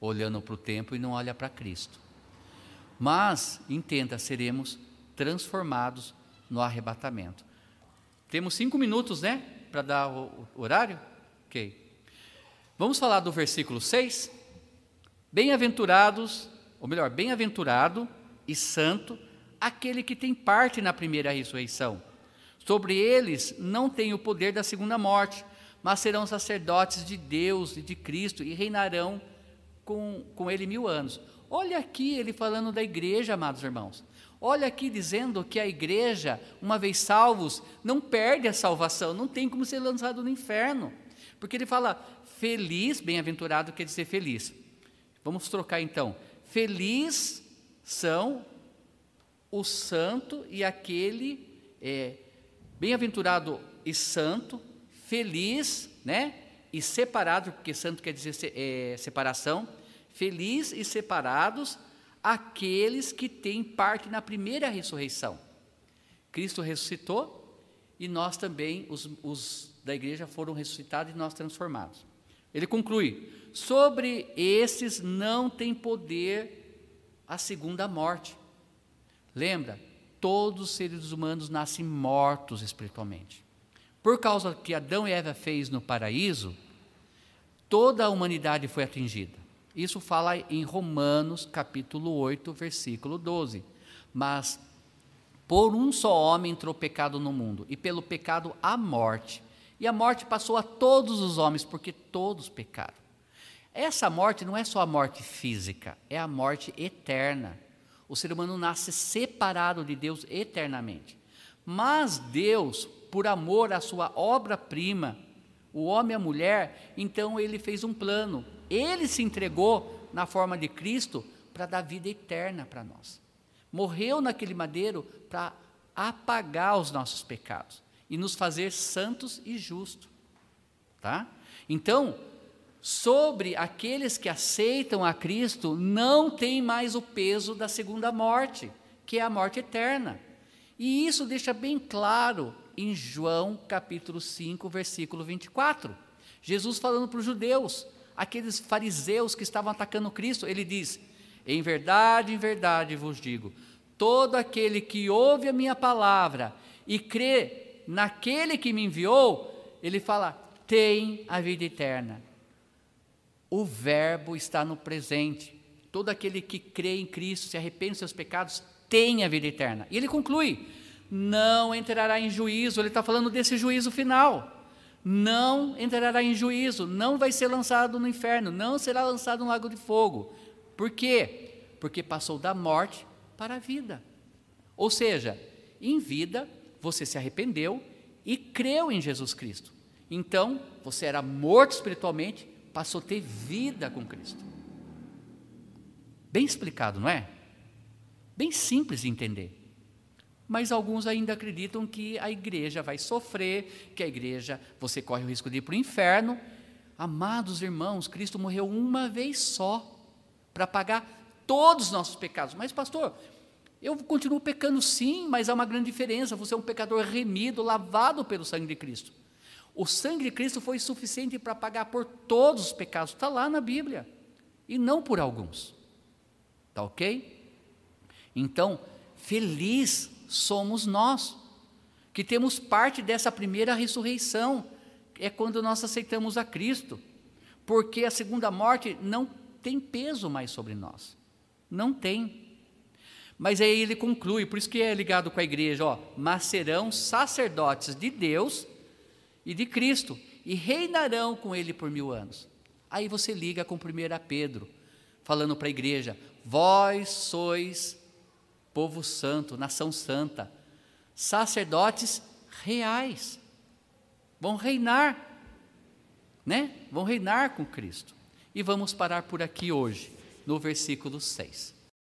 olhando para o tempo e não olha para Cristo. Mas entenda, seremos transformados no arrebatamento. Temos cinco minutos, né, para dar o horário? Ok. Vamos falar do versículo 6? Bem-aventurados, ou melhor, bem-aventurado e santo aquele que tem parte na primeira ressurreição. Sobre eles não tem o poder da segunda morte, mas serão sacerdotes de Deus e de Cristo e reinarão com, com ele mil anos. Olha aqui ele falando da igreja, amados irmãos. Olha aqui dizendo que a igreja, uma vez salvos, não perde a salvação, não tem como ser lançado no inferno. Porque ele fala feliz, bem-aventurado quer dizer feliz. Vamos trocar então. Feliz são o santo e aquele é, Bem-aventurado e santo, feliz, né? E separado, porque santo quer dizer é, separação. Feliz e separados aqueles que têm parte na primeira ressurreição. Cristo ressuscitou e nós também, os, os da igreja, foram ressuscitados e nós transformados. Ele conclui: sobre esses não tem poder a segunda morte. Lembra? Todos os seres humanos nascem mortos espiritualmente. Por causa que Adão e Eva fez no paraíso, toda a humanidade foi atingida. Isso fala em Romanos, capítulo 8, versículo 12. Mas por um só homem entrou pecado no mundo, e pelo pecado a morte. E a morte passou a todos os homens, porque todos pecaram. Essa morte não é só a morte física, é a morte eterna. O ser humano nasce separado de Deus eternamente. Mas Deus, por amor à sua obra-prima, o homem e a mulher, então ele fez um plano. Ele se entregou na forma de Cristo para dar vida eterna para nós. Morreu naquele madeiro para apagar os nossos pecados e nos fazer santos e justos. Tá? Então, sobre aqueles que aceitam a Cristo, não tem mais o peso da segunda morte, que é a morte eterna. E isso deixa bem claro em João capítulo 5, versículo 24. Jesus falando para os judeus, aqueles fariseus que estavam atacando Cristo, ele diz: Em verdade, em verdade vos digo, todo aquele que ouve a minha palavra e crê naquele que me enviou, ele fala: tem a vida eterna. O Verbo está no presente. Todo aquele que crê em Cristo, se arrepende dos seus pecados, tem a vida eterna. E ele conclui: não entrará em juízo. Ele está falando desse juízo final. Não entrará em juízo, não vai ser lançado no inferno, não será lançado no lago de fogo. Por quê? Porque passou da morte para a vida. Ou seja, em vida você se arrependeu e creu em Jesus Cristo. Então, você era morto espiritualmente, passou a ter vida com Cristo. Bem explicado, não é? Bem simples de entender. Mas alguns ainda acreditam que a igreja vai sofrer, que a igreja, você corre o risco de ir para o inferno. Amados irmãos, Cristo morreu uma vez só para pagar todos os nossos pecados. Mas, pastor, eu continuo pecando sim, mas há uma grande diferença. Você é um pecador remido, lavado pelo sangue de Cristo. O sangue de Cristo foi suficiente para pagar por todos os pecados. Está lá na Bíblia. E não por alguns. Está ok? Então, feliz somos nós, que temos parte dessa primeira ressurreição. É quando nós aceitamos a Cristo. Porque a segunda morte não tem peso mais sobre nós. Não tem. Mas aí ele conclui, por isso que é ligado com a igreja, ó, mas serão sacerdotes de Deus e de Cristo, e reinarão com ele por mil anos. Aí você liga com 1 Pedro, falando para a igreja: vós sois povo santo, nação santa, sacerdotes reais, vão reinar, né? Vão reinar com Cristo. E vamos parar por aqui hoje, no versículo 6.